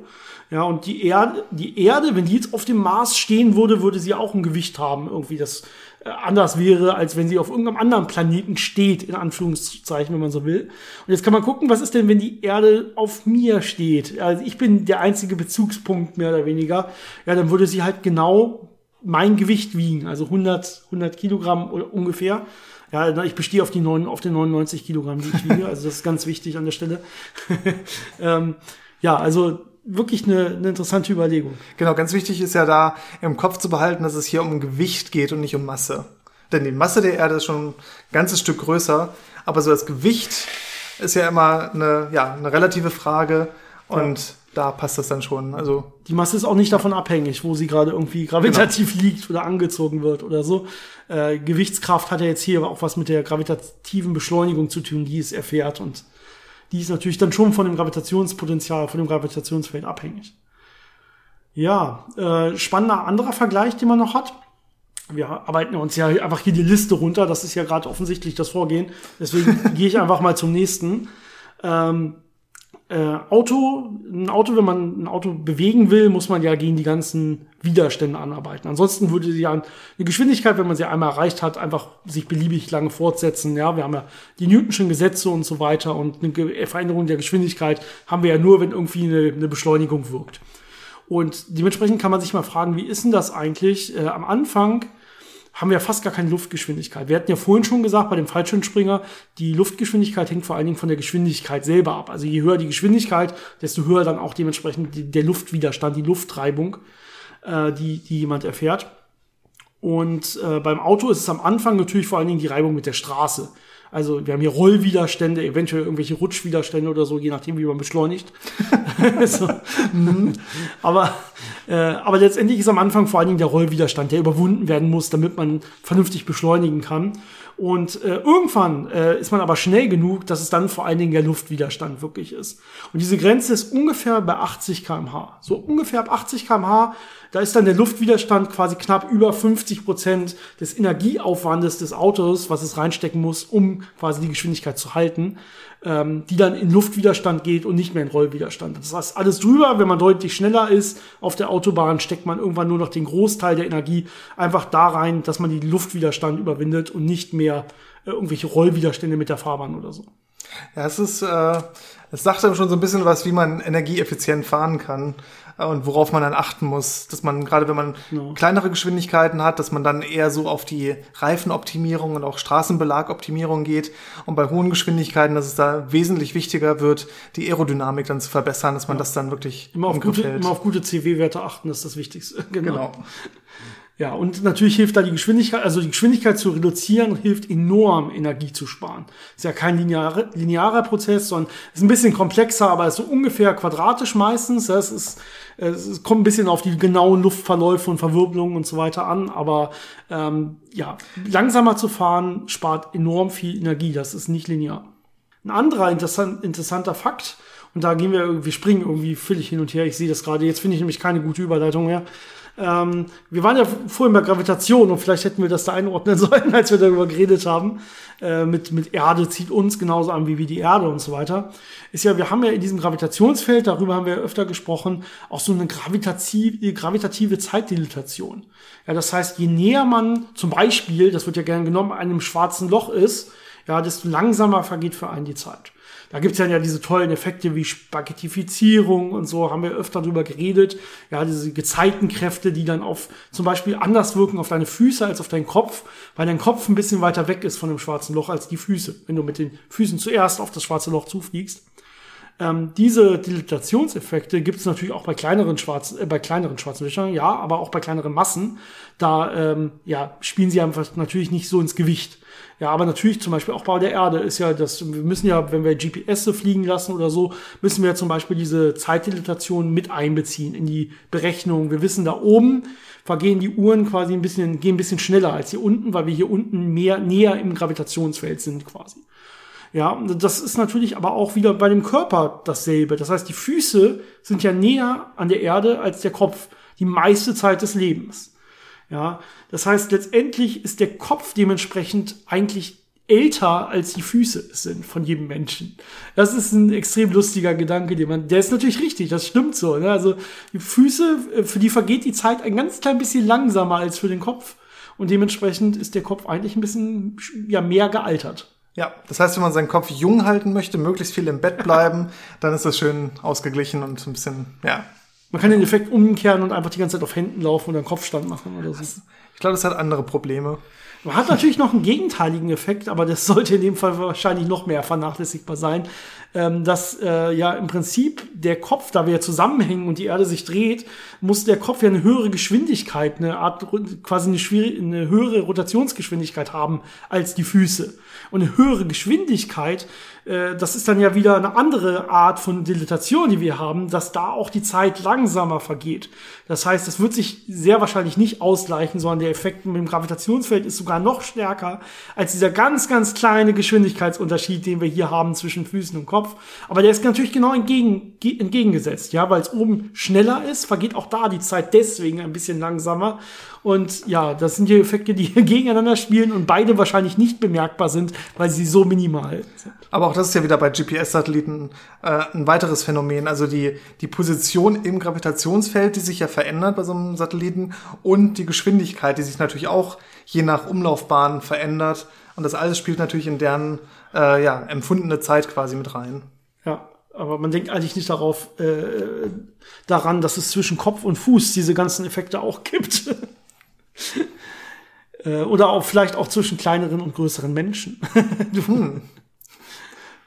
Ja, und die Erde, die Erde, wenn die jetzt auf dem Mars stehen würde, würde sie auch ein Gewicht haben, irgendwie das anders wäre, als wenn sie auf irgendeinem anderen Planeten steht, in Anführungszeichen, wenn man so will. Und jetzt kann man gucken, was ist denn, wenn die Erde auf mir steht? Also ich bin der einzige Bezugspunkt, mehr oder weniger. Ja, dann würde sie halt genau mein Gewicht wiegen, also 100, 100 Kilogramm ungefähr. Ja, ich bestehe auf, die 9, auf den 99 Kilogramm, die ich wiege. Also das ist ganz wichtig an der Stelle. ähm, ja, also wirklich eine, eine interessante Überlegung. Genau, ganz wichtig ist ja da im Kopf zu behalten, dass es hier um Gewicht geht und nicht um Masse. Denn die Masse der Erde ist schon ein ganzes Stück größer, aber so das Gewicht ist ja immer eine, ja, eine relative Frage Und da passt das dann schon. Also Die Masse ist auch nicht davon abhängig, wo sie gerade irgendwie gravitativ liegt oder angezogen wird oder so. Äh, Gewichtskraft hat ja jetzt hier auch was mit der gravitativen Beschleunigung zu tun, die es erfährt. Und die ist natürlich dann schon von dem Gravitationspotenzial, von dem Gravitationsfeld abhängig. Ja, äh, spannender anderer Vergleich, den man noch hat. Wir arbeiten uns ja einfach hier die Liste runter. Das ist ja gerade offensichtlich das Vorgehen. Deswegen gehe ich einfach mal zum nächsten. Ähm, äh, Auto, ein Auto, wenn man ein Auto bewegen will, muss man ja gegen die ganzen Widerstände anarbeiten. Ansonsten würde ja eine Geschwindigkeit, wenn man sie einmal erreicht hat, einfach sich beliebig lange fortsetzen. Ja, wir haben ja die Newtonschen Gesetze und so weiter und eine Veränderung der Geschwindigkeit haben wir ja nur, wenn irgendwie eine, eine Beschleunigung wirkt. Und dementsprechend kann man sich mal fragen, wie ist denn das eigentlich? Äh, am Anfang haben wir fast gar keine Luftgeschwindigkeit. Wir hatten ja vorhin schon gesagt, bei dem Fallschirmspringer, die Luftgeschwindigkeit hängt vor allen Dingen von der Geschwindigkeit selber ab. Also je höher die Geschwindigkeit, desto höher dann auch dementsprechend die, der Luftwiderstand, die Lufttreibung, äh, die, die jemand erfährt. Und äh, beim Auto ist es am Anfang natürlich vor allen Dingen die Reibung mit der Straße. Also wir haben hier Rollwiderstände, eventuell irgendwelche Rutschwiderstände oder so, je nachdem, wie man beschleunigt. so. Mhm. aber, äh, aber letztendlich ist am Anfang vor allen Dingen der Rollwiderstand, der überwunden werden muss, damit man vernünftig beschleunigen kann. Und äh, irgendwann äh, ist man aber schnell genug, dass es dann vor allen Dingen der Luftwiderstand wirklich ist. Und diese Grenze ist ungefähr bei 80 kmh. So ungefähr ab 80 kmh da ist dann der Luftwiderstand quasi knapp über 50 Prozent des Energieaufwandes des Autos, was es reinstecken muss, um quasi die Geschwindigkeit zu halten, ähm, die dann in Luftwiderstand geht und nicht mehr in Rollwiderstand. Das heißt, alles drüber, wenn man deutlich schneller ist auf der Autobahn, steckt man irgendwann nur noch den Großteil der Energie einfach da rein, dass man die Luftwiderstand überwindet und nicht mehr äh, irgendwelche Rollwiderstände mit der Fahrbahn oder so. Ja, es ist, äh, es sagt dann schon so ein bisschen was, wie man energieeffizient fahren kann und worauf man dann achten muss, dass man gerade wenn man no. kleinere Geschwindigkeiten hat, dass man dann eher so auf die Reifenoptimierung und auch Straßenbelagoptimierung geht und bei hohen Geschwindigkeiten, dass es da wesentlich wichtiger wird, die Aerodynamik dann zu verbessern, dass man ja. das dann wirklich immer auf gute, immer auf gute CW-Werte achten, das ist das Wichtigste. genau. genau. Ja, und natürlich hilft da die Geschwindigkeit, also die Geschwindigkeit zu reduzieren, hilft enorm, Energie zu sparen. Ist ja kein lineare, linearer Prozess, sondern ist ein bisschen komplexer, aber ist so ungefähr quadratisch meistens. Es, ist, es kommt ein bisschen auf die genauen Luftverläufe und Verwirbelungen und so weiter an, aber ähm, ja, langsamer zu fahren spart enorm viel Energie. Das ist nicht linear. Ein anderer interessant, interessanter Fakt, und da gehen wir, wir springen irgendwie völlig hin und her. Ich sehe das gerade. Jetzt finde ich nämlich keine gute Überleitung mehr. Ähm, wir waren ja vorhin bei Gravitation und vielleicht hätten wir das da einordnen sollen, als wir darüber geredet haben. Äh, mit, mit Erde zieht uns genauso an wie, wie die Erde und so weiter. Ist ja, wir haben ja in diesem Gravitationsfeld, darüber haben wir öfter gesprochen, auch so eine gravitative, gravitative Zeitdilatation. Ja, das heißt, je näher man zum Beispiel, das wird ja gern genommen, einem schwarzen Loch ist, ja, desto langsamer vergeht für einen die Zeit. Da gibt's ja, ja diese tollen Effekte wie Spaghettifizierung und so, haben wir öfter drüber geredet. Ja, diese Gezeitenkräfte, die dann auf zum Beispiel anders wirken auf deine Füße als auf deinen Kopf, weil dein Kopf ein bisschen weiter weg ist von dem schwarzen Loch als die Füße, wenn du mit den Füßen zuerst auf das schwarze Loch zufliegst. Ähm, diese Dilatationseffekte gibt es natürlich auch bei kleineren schwarzen, äh, bei kleineren schwarzen Löchern, ja, aber auch bei kleineren Massen. Da ähm, ja, spielen sie einfach natürlich nicht so ins Gewicht. Ja, aber natürlich zum Beispiel auch bei der Erde ist ja das, wir müssen ja, wenn wir GPS fliegen lassen oder so, müssen wir zum Beispiel diese Zeitdilatation mit einbeziehen in die Berechnung. Wir wissen da oben, vergehen die Uhren quasi ein bisschen, gehen ein bisschen schneller als hier unten, weil wir hier unten mehr, näher im Gravitationsfeld sind quasi. Ja, das ist natürlich aber auch wieder bei dem Körper dasselbe. Das heißt, die Füße sind ja näher an der Erde als der Kopf die meiste Zeit des Lebens. Ja, das heißt, letztendlich ist der Kopf dementsprechend eigentlich älter als die Füße sind von jedem Menschen. Das ist ein extrem lustiger Gedanke, den man, der ist natürlich richtig, das stimmt so. Ne? Also die Füße, äh, für die vergeht die Zeit ein ganz klein bisschen langsamer als für den Kopf. Und dementsprechend ist der Kopf eigentlich ein bisschen ja, mehr gealtert. Ja, das heißt, wenn man seinen Kopf jung halten möchte, möglichst viel im Bett bleiben, dann ist das schön ausgeglichen und ein bisschen, ja. Man kann den Effekt umkehren und einfach die ganze Zeit auf Händen laufen oder einen Kopfstand machen oder so. Ich glaube, das hat andere Probleme. Man hat natürlich noch einen gegenteiligen Effekt, aber das sollte in dem Fall wahrscheinlich noch mehr vernachlässigbar sein. Ähm, dass äh, ja im Prinzip der Kopf, da wir ja zusammenhängen und die Erde sich dreht, muss der Kopf ja eine höhere Geschwindigkeit, eine Art quasi eine, schwierige, eine höhere Rotationsgeschwindigkeit haben als die Füße. Und eine höhere Geschwindigkeit äh, das ist dann ja wieder eine andere Art von Dilatation, die wir haben, dass da auch die Zeit langsamer vergeht. Das heißt, es wird sich sehr wahrscheinlich nicht ausgleichen, sondern der Effekt mit dem Gravitationsfeld ist sogar noch stärker als dieser ganz, ganz kleine Geschwindigkeitsunterschied, den wir hier haben zwischen Füßen und Kopf. Aber der ist natürlich genau entgegen, entgegengesetzt, ja, weil es oben schneller ist, vergeht auch da die Zeit deswegen ein bisschen langsamer. Und ja, das sind die Effekte, die gegeneinander spielen und beide wahrscheinlich nicht bemerkbar sind, weil sie so minimal sind. Aber auch das ist ja wieder bei GPS-Satelliten äh, ein weiteres Phänomen. Also die, die Position im Gravitationsfeld, die sich ja verändert bei so einem Satelliten und die Geschwindigkeit, die sich natürlich auch je nach Umlaufbahn verändert. Und das alles spielt natürlich in deren äh, ja, empfundene Zeit quasi mit rein. Ja, aber man denkt eigentlich nicht darauf, äh, daran, dass es zwischen Kopf und Fuß diese ganzen Effekte auch gibt. Äh, oder auch vielleicht auch zwischen kleineren und größeren Menschen. hm.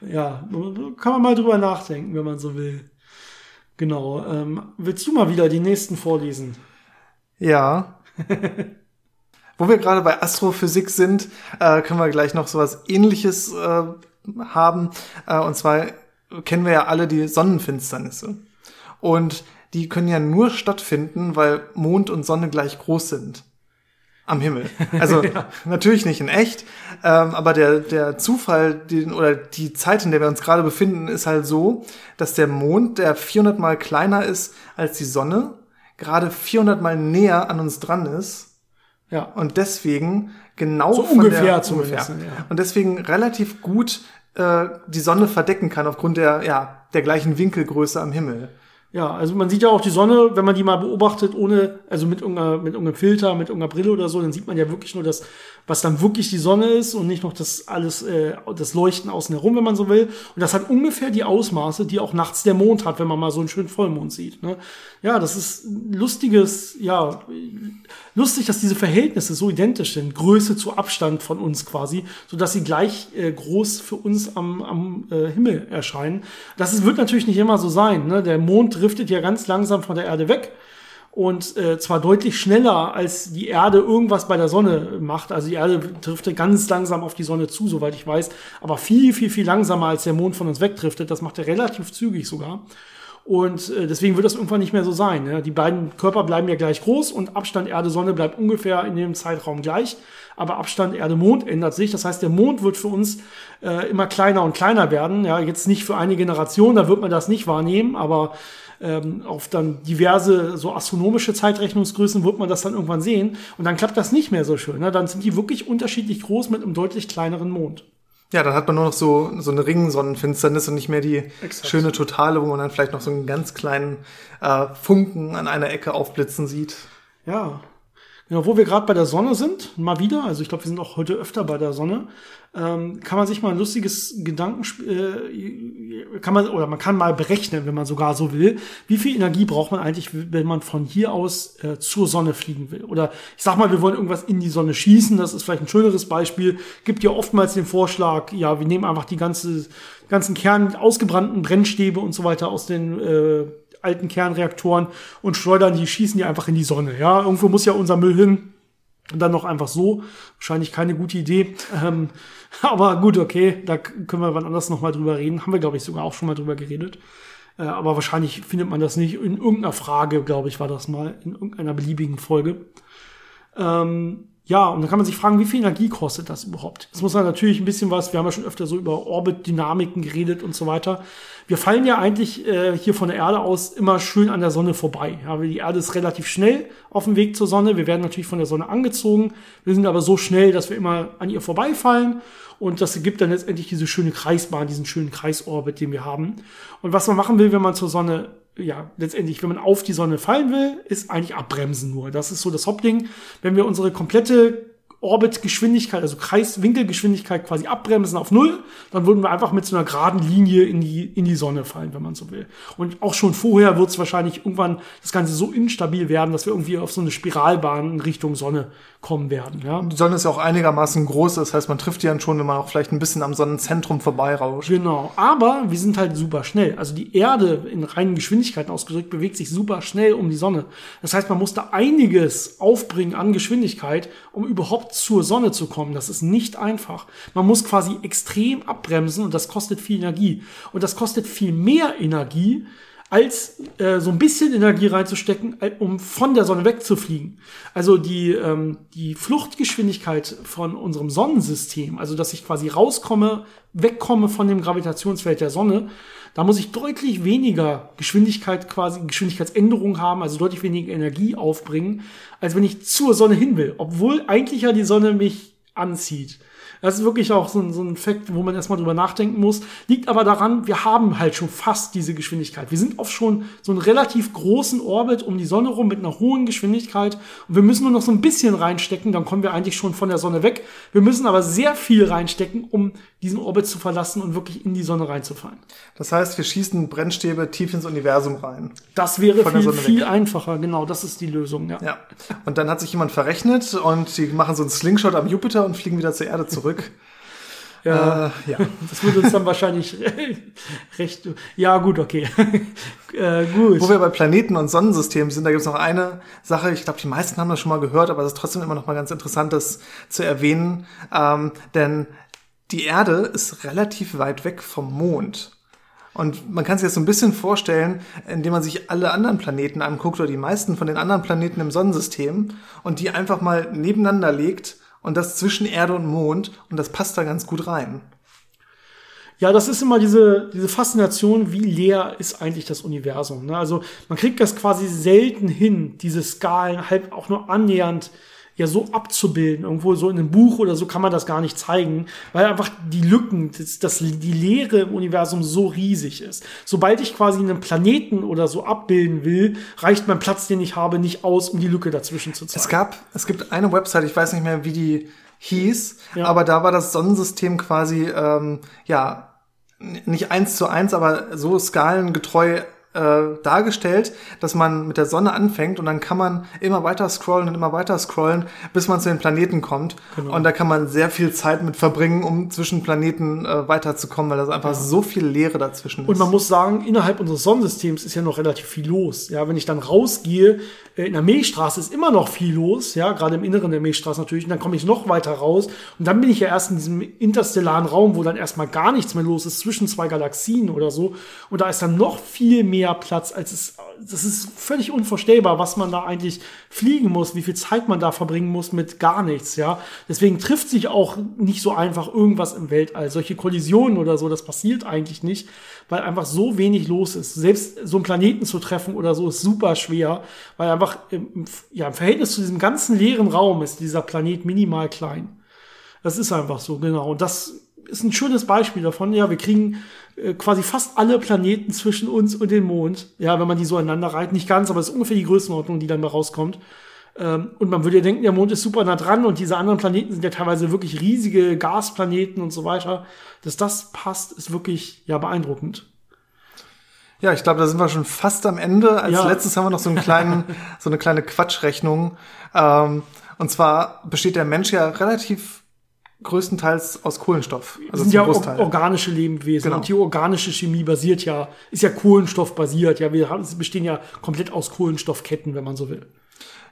Ja, kann man mal drüber nachdenken, wenn man so will. Genau. Ähm, willst du mal wieder die nächsten vorlesen? Ja. Wo wir gerade bei Astrophysik sind, äh, können wir gleich noch sowas ähnliches äh, haben. Äh, und zwar kennen wir ja alle die Sonnenfinsternisse. Und die können ja nur stattfinden, weil Mond und Sonne gleich groß sind am Himmel. Also ja. natürlich nicht in echt, ähm, aber der, der Zufall den, oder die Zeit, in der wir uns gerade befinden, ist halt so, dass der Mond, der 400 mal kleiner ist als die Sonne, gerade 400 mal näher an uns dran ist. Ja. Und deswegen genau so ungefähr der, ungefähr. Ja. Und deswegen relativ gut äh, die Sonne verdecken kann aufgrund der, ja, der gleichen Winkelgröße am Himmel. Ja, also man sieht ja auch die Sonne, wenn man die mal beobachtet, ohne, also mit irgendeiner, mit irgendeinem Filter, mit irgendeiner Brille oder so, dann sieht man ja wirklich nur das, was dann wirklich die Sonne ist und nicht noch das alles, äh, das Leuchten außen herum, wenn man so will. Und das hat ungefähr die Ausmaße, die auch nachts der Mond hat, wenn man mal so einen schönen Vollmond sieht. Ne? Ja, das ist lustiges, ja, lustig, dass diese Verhältnisse so identisch sind, Größe zu Abstand von uns quasi, so dass sie gleich äh, groß für uns am, am äh, Himmel erscheinen. Das ist, wird natürlich nicht immer so sein. Ne? Der Mond driftet ja ganz langsam von der Erde weg und äh, zwar deutlich schneller als die Erde irgendwas bei der Sonne macht. Also die Erde driftet ganz langsam auf die Sonne zu, soweit ich weiß, aber viel, viel, viel langsamer als der Mond von uns wegdriftet. Das macht er relativ zügig sogar. Und äh, deswegen wird das irgendwann nicht mehr so sein. Ne? Die beiden Körper bleiben ja gleich groß und Abstand Erde-Sonne bleibt ungefähr in dem Zeitraum gleich. Aber Abstand Erde-Mond ändert sich. Das heißt, der Mond wird für uns äh, immer kleiner und kleiner werden. Ja, jetzt nicht für eine Generation, da wird man das nicht wahrnehmen, aber ähm, auf dann diverse so astronomische Zeitrechnungsgrößen wird man das dann irgendwann sehen. Und dann klappt das nicht mehr so schön. Ne? Dann sind die wirklich unterschiedlich groß mit einem deutlich kleineren Mond. Ja, dann hat man nur noch so, so eine Ringsonnenfinsternis und nicht mehr die Exakt. schöne Totale, wo man dann vielleicht noch so einen ganz kleinen äh, Funken an einer Ecke aufblitzen sieht. Ja, Genau, wo wir gerade bei der Sonne sind, mal wieder, also ich glaube, wir sind auch heute öfter bei der Sonne, ähm, kann man sich mal ein lustiges Gedankenspiel, äh, kann man, oder man kann mal berechnen, wenn man sogar so will, wie viel Energie braucht man eigentlich, wenn man von hier aus äh, zur Sonne fliegen will. Oder ich sag mal, wir wollen irgendwas in die Sonne schießen, das ist vielleicht ein schöneres Beispiel. Gibt ja oftmals den Vorschlag, ja, wir nehmen einfach die ganze, ganzen Kern, ausgebrannten Brennstäbe und so weiter aus den äh, alten Kernreaktoren und schleudern die, schießen die einfach in die Sonne. Ja, irgendwo muss ja unser Müll hin. Und dann noch einfach so. Wahrscheinlich keine gute Idee. Ähm, aber gut, okay, da können wir wann anders nochmal drüber reden. Haben wir, glaube ich, sogar auch schon mal drüber geredet. Äh, aber wahrscheinlich findet man das nicht. In irgendeiner Frage, glaube ich, war das mal. In irgendeiner beliebigen Folge. Ähm, ja, und dann kann man sich fragen, wie viel Energie kostet das überhaupt? Das muss man natürlich ein bisschen was, wir haben ja schon öfter so über Orbitdynamiken geredet und so weiter. Wir fallen ja eigentlich äh, hier von der Erde aus immer schön an der Sonne vorbei. Ja, die Erde ist relativ schnell auf dem Weg zur Sonne. Wir werden natürlich von der Sonne angezogen. Wir sind aber so schnell, dass wir immer an ihr vorbeifallen. Und das ergibt dann letztendlich diese schöne Kreisbahn, diesen schönen Kreisorbit, den wir haben. Und was man machen will, wenn man zur Sonne ja, letztendlich, wenn man auf die Sonne fallen will, ist eigentlich abbremsen nur. Das ist so das Hauptding. Wenn wir unsere komplette Orbitgeschwindigkeit, also Kreiswinkelgeschwindigkeit quasi abbremsen auf Null, dann würden wir einfach mit so einer geraden Linie in die, in die Sonne fallen, wenn man so will. Und auch schon vorher wird es wahrscheinlich irgendwann das Ganze so instabil werden, dass wir irgendwie auf so eine Spiralbahn in Richtung Sonne kommen werden. Ja. Die Sonne ist ja auch einigermaßen groß, das heißt, man trifft die dann schon, wenn man auch vielleicht ein bisschen am Sonnenzentrum vorbeirauscht. Genau, aber wir sind halt super schnell. Also die Erde in reinen Geschwindigkeiten ausgedrückt bewegt sich super schnell um die Sonne. Das heißt, man muss da einiges aufbringen an Geschwindigkeit, um überhaupt zur Sonne zu kommen. Das ist nicht einfach. Man muss quasi extrem abbremsen und das kostet viel Energie. Und das kostet viel mehr Energie, als äh, so ein bisschen Energie reinzustecken, äh, um von der Sonne wegzufliegen. Also die, ähm, die Fluchtgeschwindigkeit von unserem Sonnensystem, also dass ich quasi rauskomme, wegkomme von dem Gravitationsfeld der Sonne, da muss ich deutlich weniger Geschwindigkeit quasi, Geschwindigkeitsänderung haben, also deutlich weniger Energie aufbringen, als wenn ich zur Sonne hin will, obwohl eigentlich ja die Sonne mich anzieht. Das ist wirklich auch so ein, so ein Fakt, wo man erstmal drüber nachdenken muss. Liegt aber daran, wir haben halt schon fast diese Geschwindigkeit. Wir sind auf schon so einen relativ großen Orbit um die Sonne rum mit einer hohen Geschwindigkeit. Und wir müssen nur noch so ein bisschen reinstecken, dann kommen wir eigentlich schon von der Sonne weg. Wir müssen aber sehr viel reinstecken, um diesen Orbit zu verlassen und wirklich in die Sonne reinzufallen. Das heißt, wir schießen Brennstäbe tief ins Universum rein. Das wäre viel, viel einfacher. Genau, das ist die Lösung, ja. ja. Und dann hat sich jemand verrechnet und die machen so einen Slingshot am Jupiter und fliegen wieder zur Erde zurück. Ja, äh, ja. Das würde uns dann wahrscheinlich recht. Ja, gut, okay. äh, gut. Wo wir bei Planeten und Sonnensystemen sind, da gibt es noch eine Sache, ich glaube, die meisten haben das schon mal gehört, aber es ist trotzdem immer noch mal ganz interessant, das zu erwähnen. Ähm, denn die Erde ist relativ weit weg vom Mond. Und man kann sich das so ein bisschen vorstellen, indem man sich alle anderen Planeten anguckt oder die meisten von den anderen Planeten im Sonnensystem und die einfach mal nebeneinander legt und das zwischen Erde und Mond und das passt da ganz gut rein. Ja, das ist immer diese, diese Faszination, wie leer ist eigentlich das Universum. Ne? Also man kriegt das quasi selten hin, diese Skalen halb auch nur annähernd ja so abzubilden. Irgendwo so in einem Buch oder so kann man das gar nicht zeigen, weil einfach die Lücken, das, das, die Leere im Universum so riesig ist. Sobald ich quasi einen Planeten oder so abbilden will, reicht mein Platz, den ich habe, nicht aus, um die Lücke dazwischen zu zeigen. Es gab, es gibt eine Website, ich weiß nicht mehr, wie die hieß, ja. aber da war das Sonnensystem quasi, ähm, ja, nicht eins zu eins, aber so skalengetreu äh, dargestellt, dass man mit der Sonne anfängt und dann kann man immer weiter scrollen und immer weiter scrollen, bis man zu den Planeten kommt. Genau. Und da kann man sehr viel Zeit mit verbringen, um zwischen Planeten äh, weiterzukommen, weil da einfach ja. so viel Leere dazwischen ist. Und man muss sagen, innerhalb unseres Sonnensystems ist ja noch relativ viel los. Ja, wenn ich dann rausgehe, äh, in der Milchstraße ist immer noch viel los, ja, gerade im Inneren der Milchstraße natürlich, und dann komme ich noch weiter raus und dann bin ich ja erst in diesem interstellaren Raum, wo dann erstmal gar nichts mehr los ist zwischen zwei Galaxien oder so und da ist dann noch viel mehr Platz, als es, das ist völlig unvorstellbar, was man da eigentlich fliegen muss, wie viel Zeit man da verbringen muss mit gar nichts, ja. Deswegen trifft sich auch nicht so einfach irgendwas im Weltall. Solche Kollisionen oder so, das passiert eigentlich nicht, weil einfach so wenig los ist. Selbst so einen Planeten zu treffen oder so ist super schwer, weil einfach im, ja, im Verhältnis zu diesem ganzen leeren Raum ist dieser Planet minimal klein. Das ist einfach so, genau. Und das ist ein schönes Beispiel davon. Ja, wir kriegen quasi fast alle Planeten zwischen uns und dem Mond. Ja, wenn man die so aneinander reiht. Nicht ganz, aber es ist ungefähr die Größenordnung, die dann mal rauskommt. Ähm, und man würde ja denken, der Mond ist super nah dran und diese anderen Planeten sind ja teilweise wirklich riesige Gasplaneten und so weiter. Dass das passt, ist wirklich ja beeindruckend. Ja, ich glaube, da sind wir schon fast am Ende. Als ja. letztes haben wir noch so einen kleinen, so eine kleine Quatschrechnung. Ähm, und zwar besteht der Mensch ja relativ größtenteils aus Kohlenstoff. Also sind ja Großteil. organische Lebewesen genau. und die organische Chemie basiert ja, ist ja Kohlenstoff-basiert. Ja, wir haben, bestehen ja komplett aus Kohlenstoffketten, wenn man so will.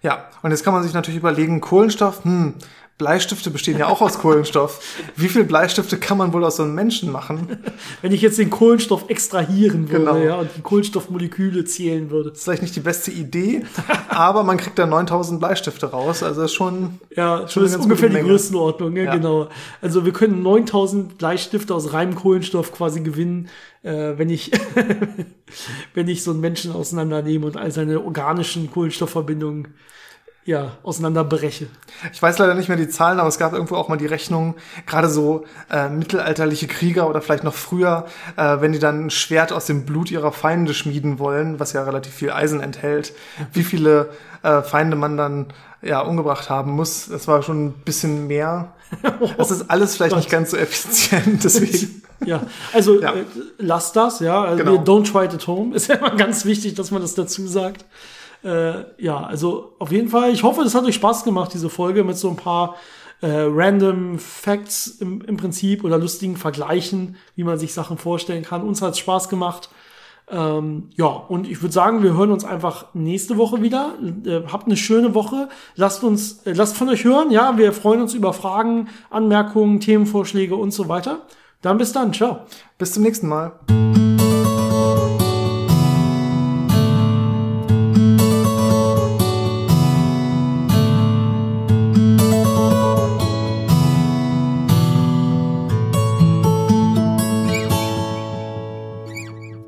Ja, und jetzt kann man sich natürlich überlegen, Kohlenstoff, hm, Bleistifte bestehen ja auch aus Kohlenstoff. Wie viel Bleistifte kann man wohl aus so einem Menschen machen? Wenn ich jetzt den Kohlenstoff extrahieren würde genau. ja, und die Kohlenstoffmoleküle zählen würde. Das ist vielleicht nicht die beste Idee, aber man kriegt da 9000 Bleistifte raus. Also das ist schon. Ja, schon das ist ungefähr die Größenordnung, ja, ja, genau. Also wir können 9000 Bleistifte aus reinem Kohlenstoff quasi gewinnen, äh, wenn ich, wenn ich so einen Menschen auseinandernehme und all seine organischen Kohlenstoffverbindungen ja, auseinanderbreche. Ich weiß leider nicht mehr die Zahlen, aber es gab irgendwo auch mal die Rechnung, gerade so äh, mittelalterliche Krieger oder vielleicht noch früher, äh, wenn die dann ein Schwert aus dem Blut ihrer Feinde schmieden wollen, was ja relativ viel Eisen enthält, wie viele äh, Feinde man dann ja umgebracht haben muss. Das war schon ein bisschen mehr. Das ist alles vielleicht nicht ganz so effizient, deswegen. Ja, also ja. Äh, lasst das, ja. Also genau. don't try it at home. Ist ja immer ganz wichtig, dass man das dazu sagt. Äh, ja, also auf jeden Fall, ich hoffe, das hat euch Spaß gemacht, diese Folge mit so ein paar äh, random Facts im, im Prinzip oder lustigen Vergleichen, wie man sich Sachen vorstellen kann. Uns hat es Spaß gemacht. Ähm, ja, und ich würde sagen, wir hören uns einfach nächste Woche wieder. Äh, habt eine schöne Woche. Lasst uns, äh, lasst von euch hören. Ja, wir freuen uns über Fragen, Anmerkungen, Themenvorschläge und so weiter. Dann bis dann. Ciao. Bis zum nächsten Mal.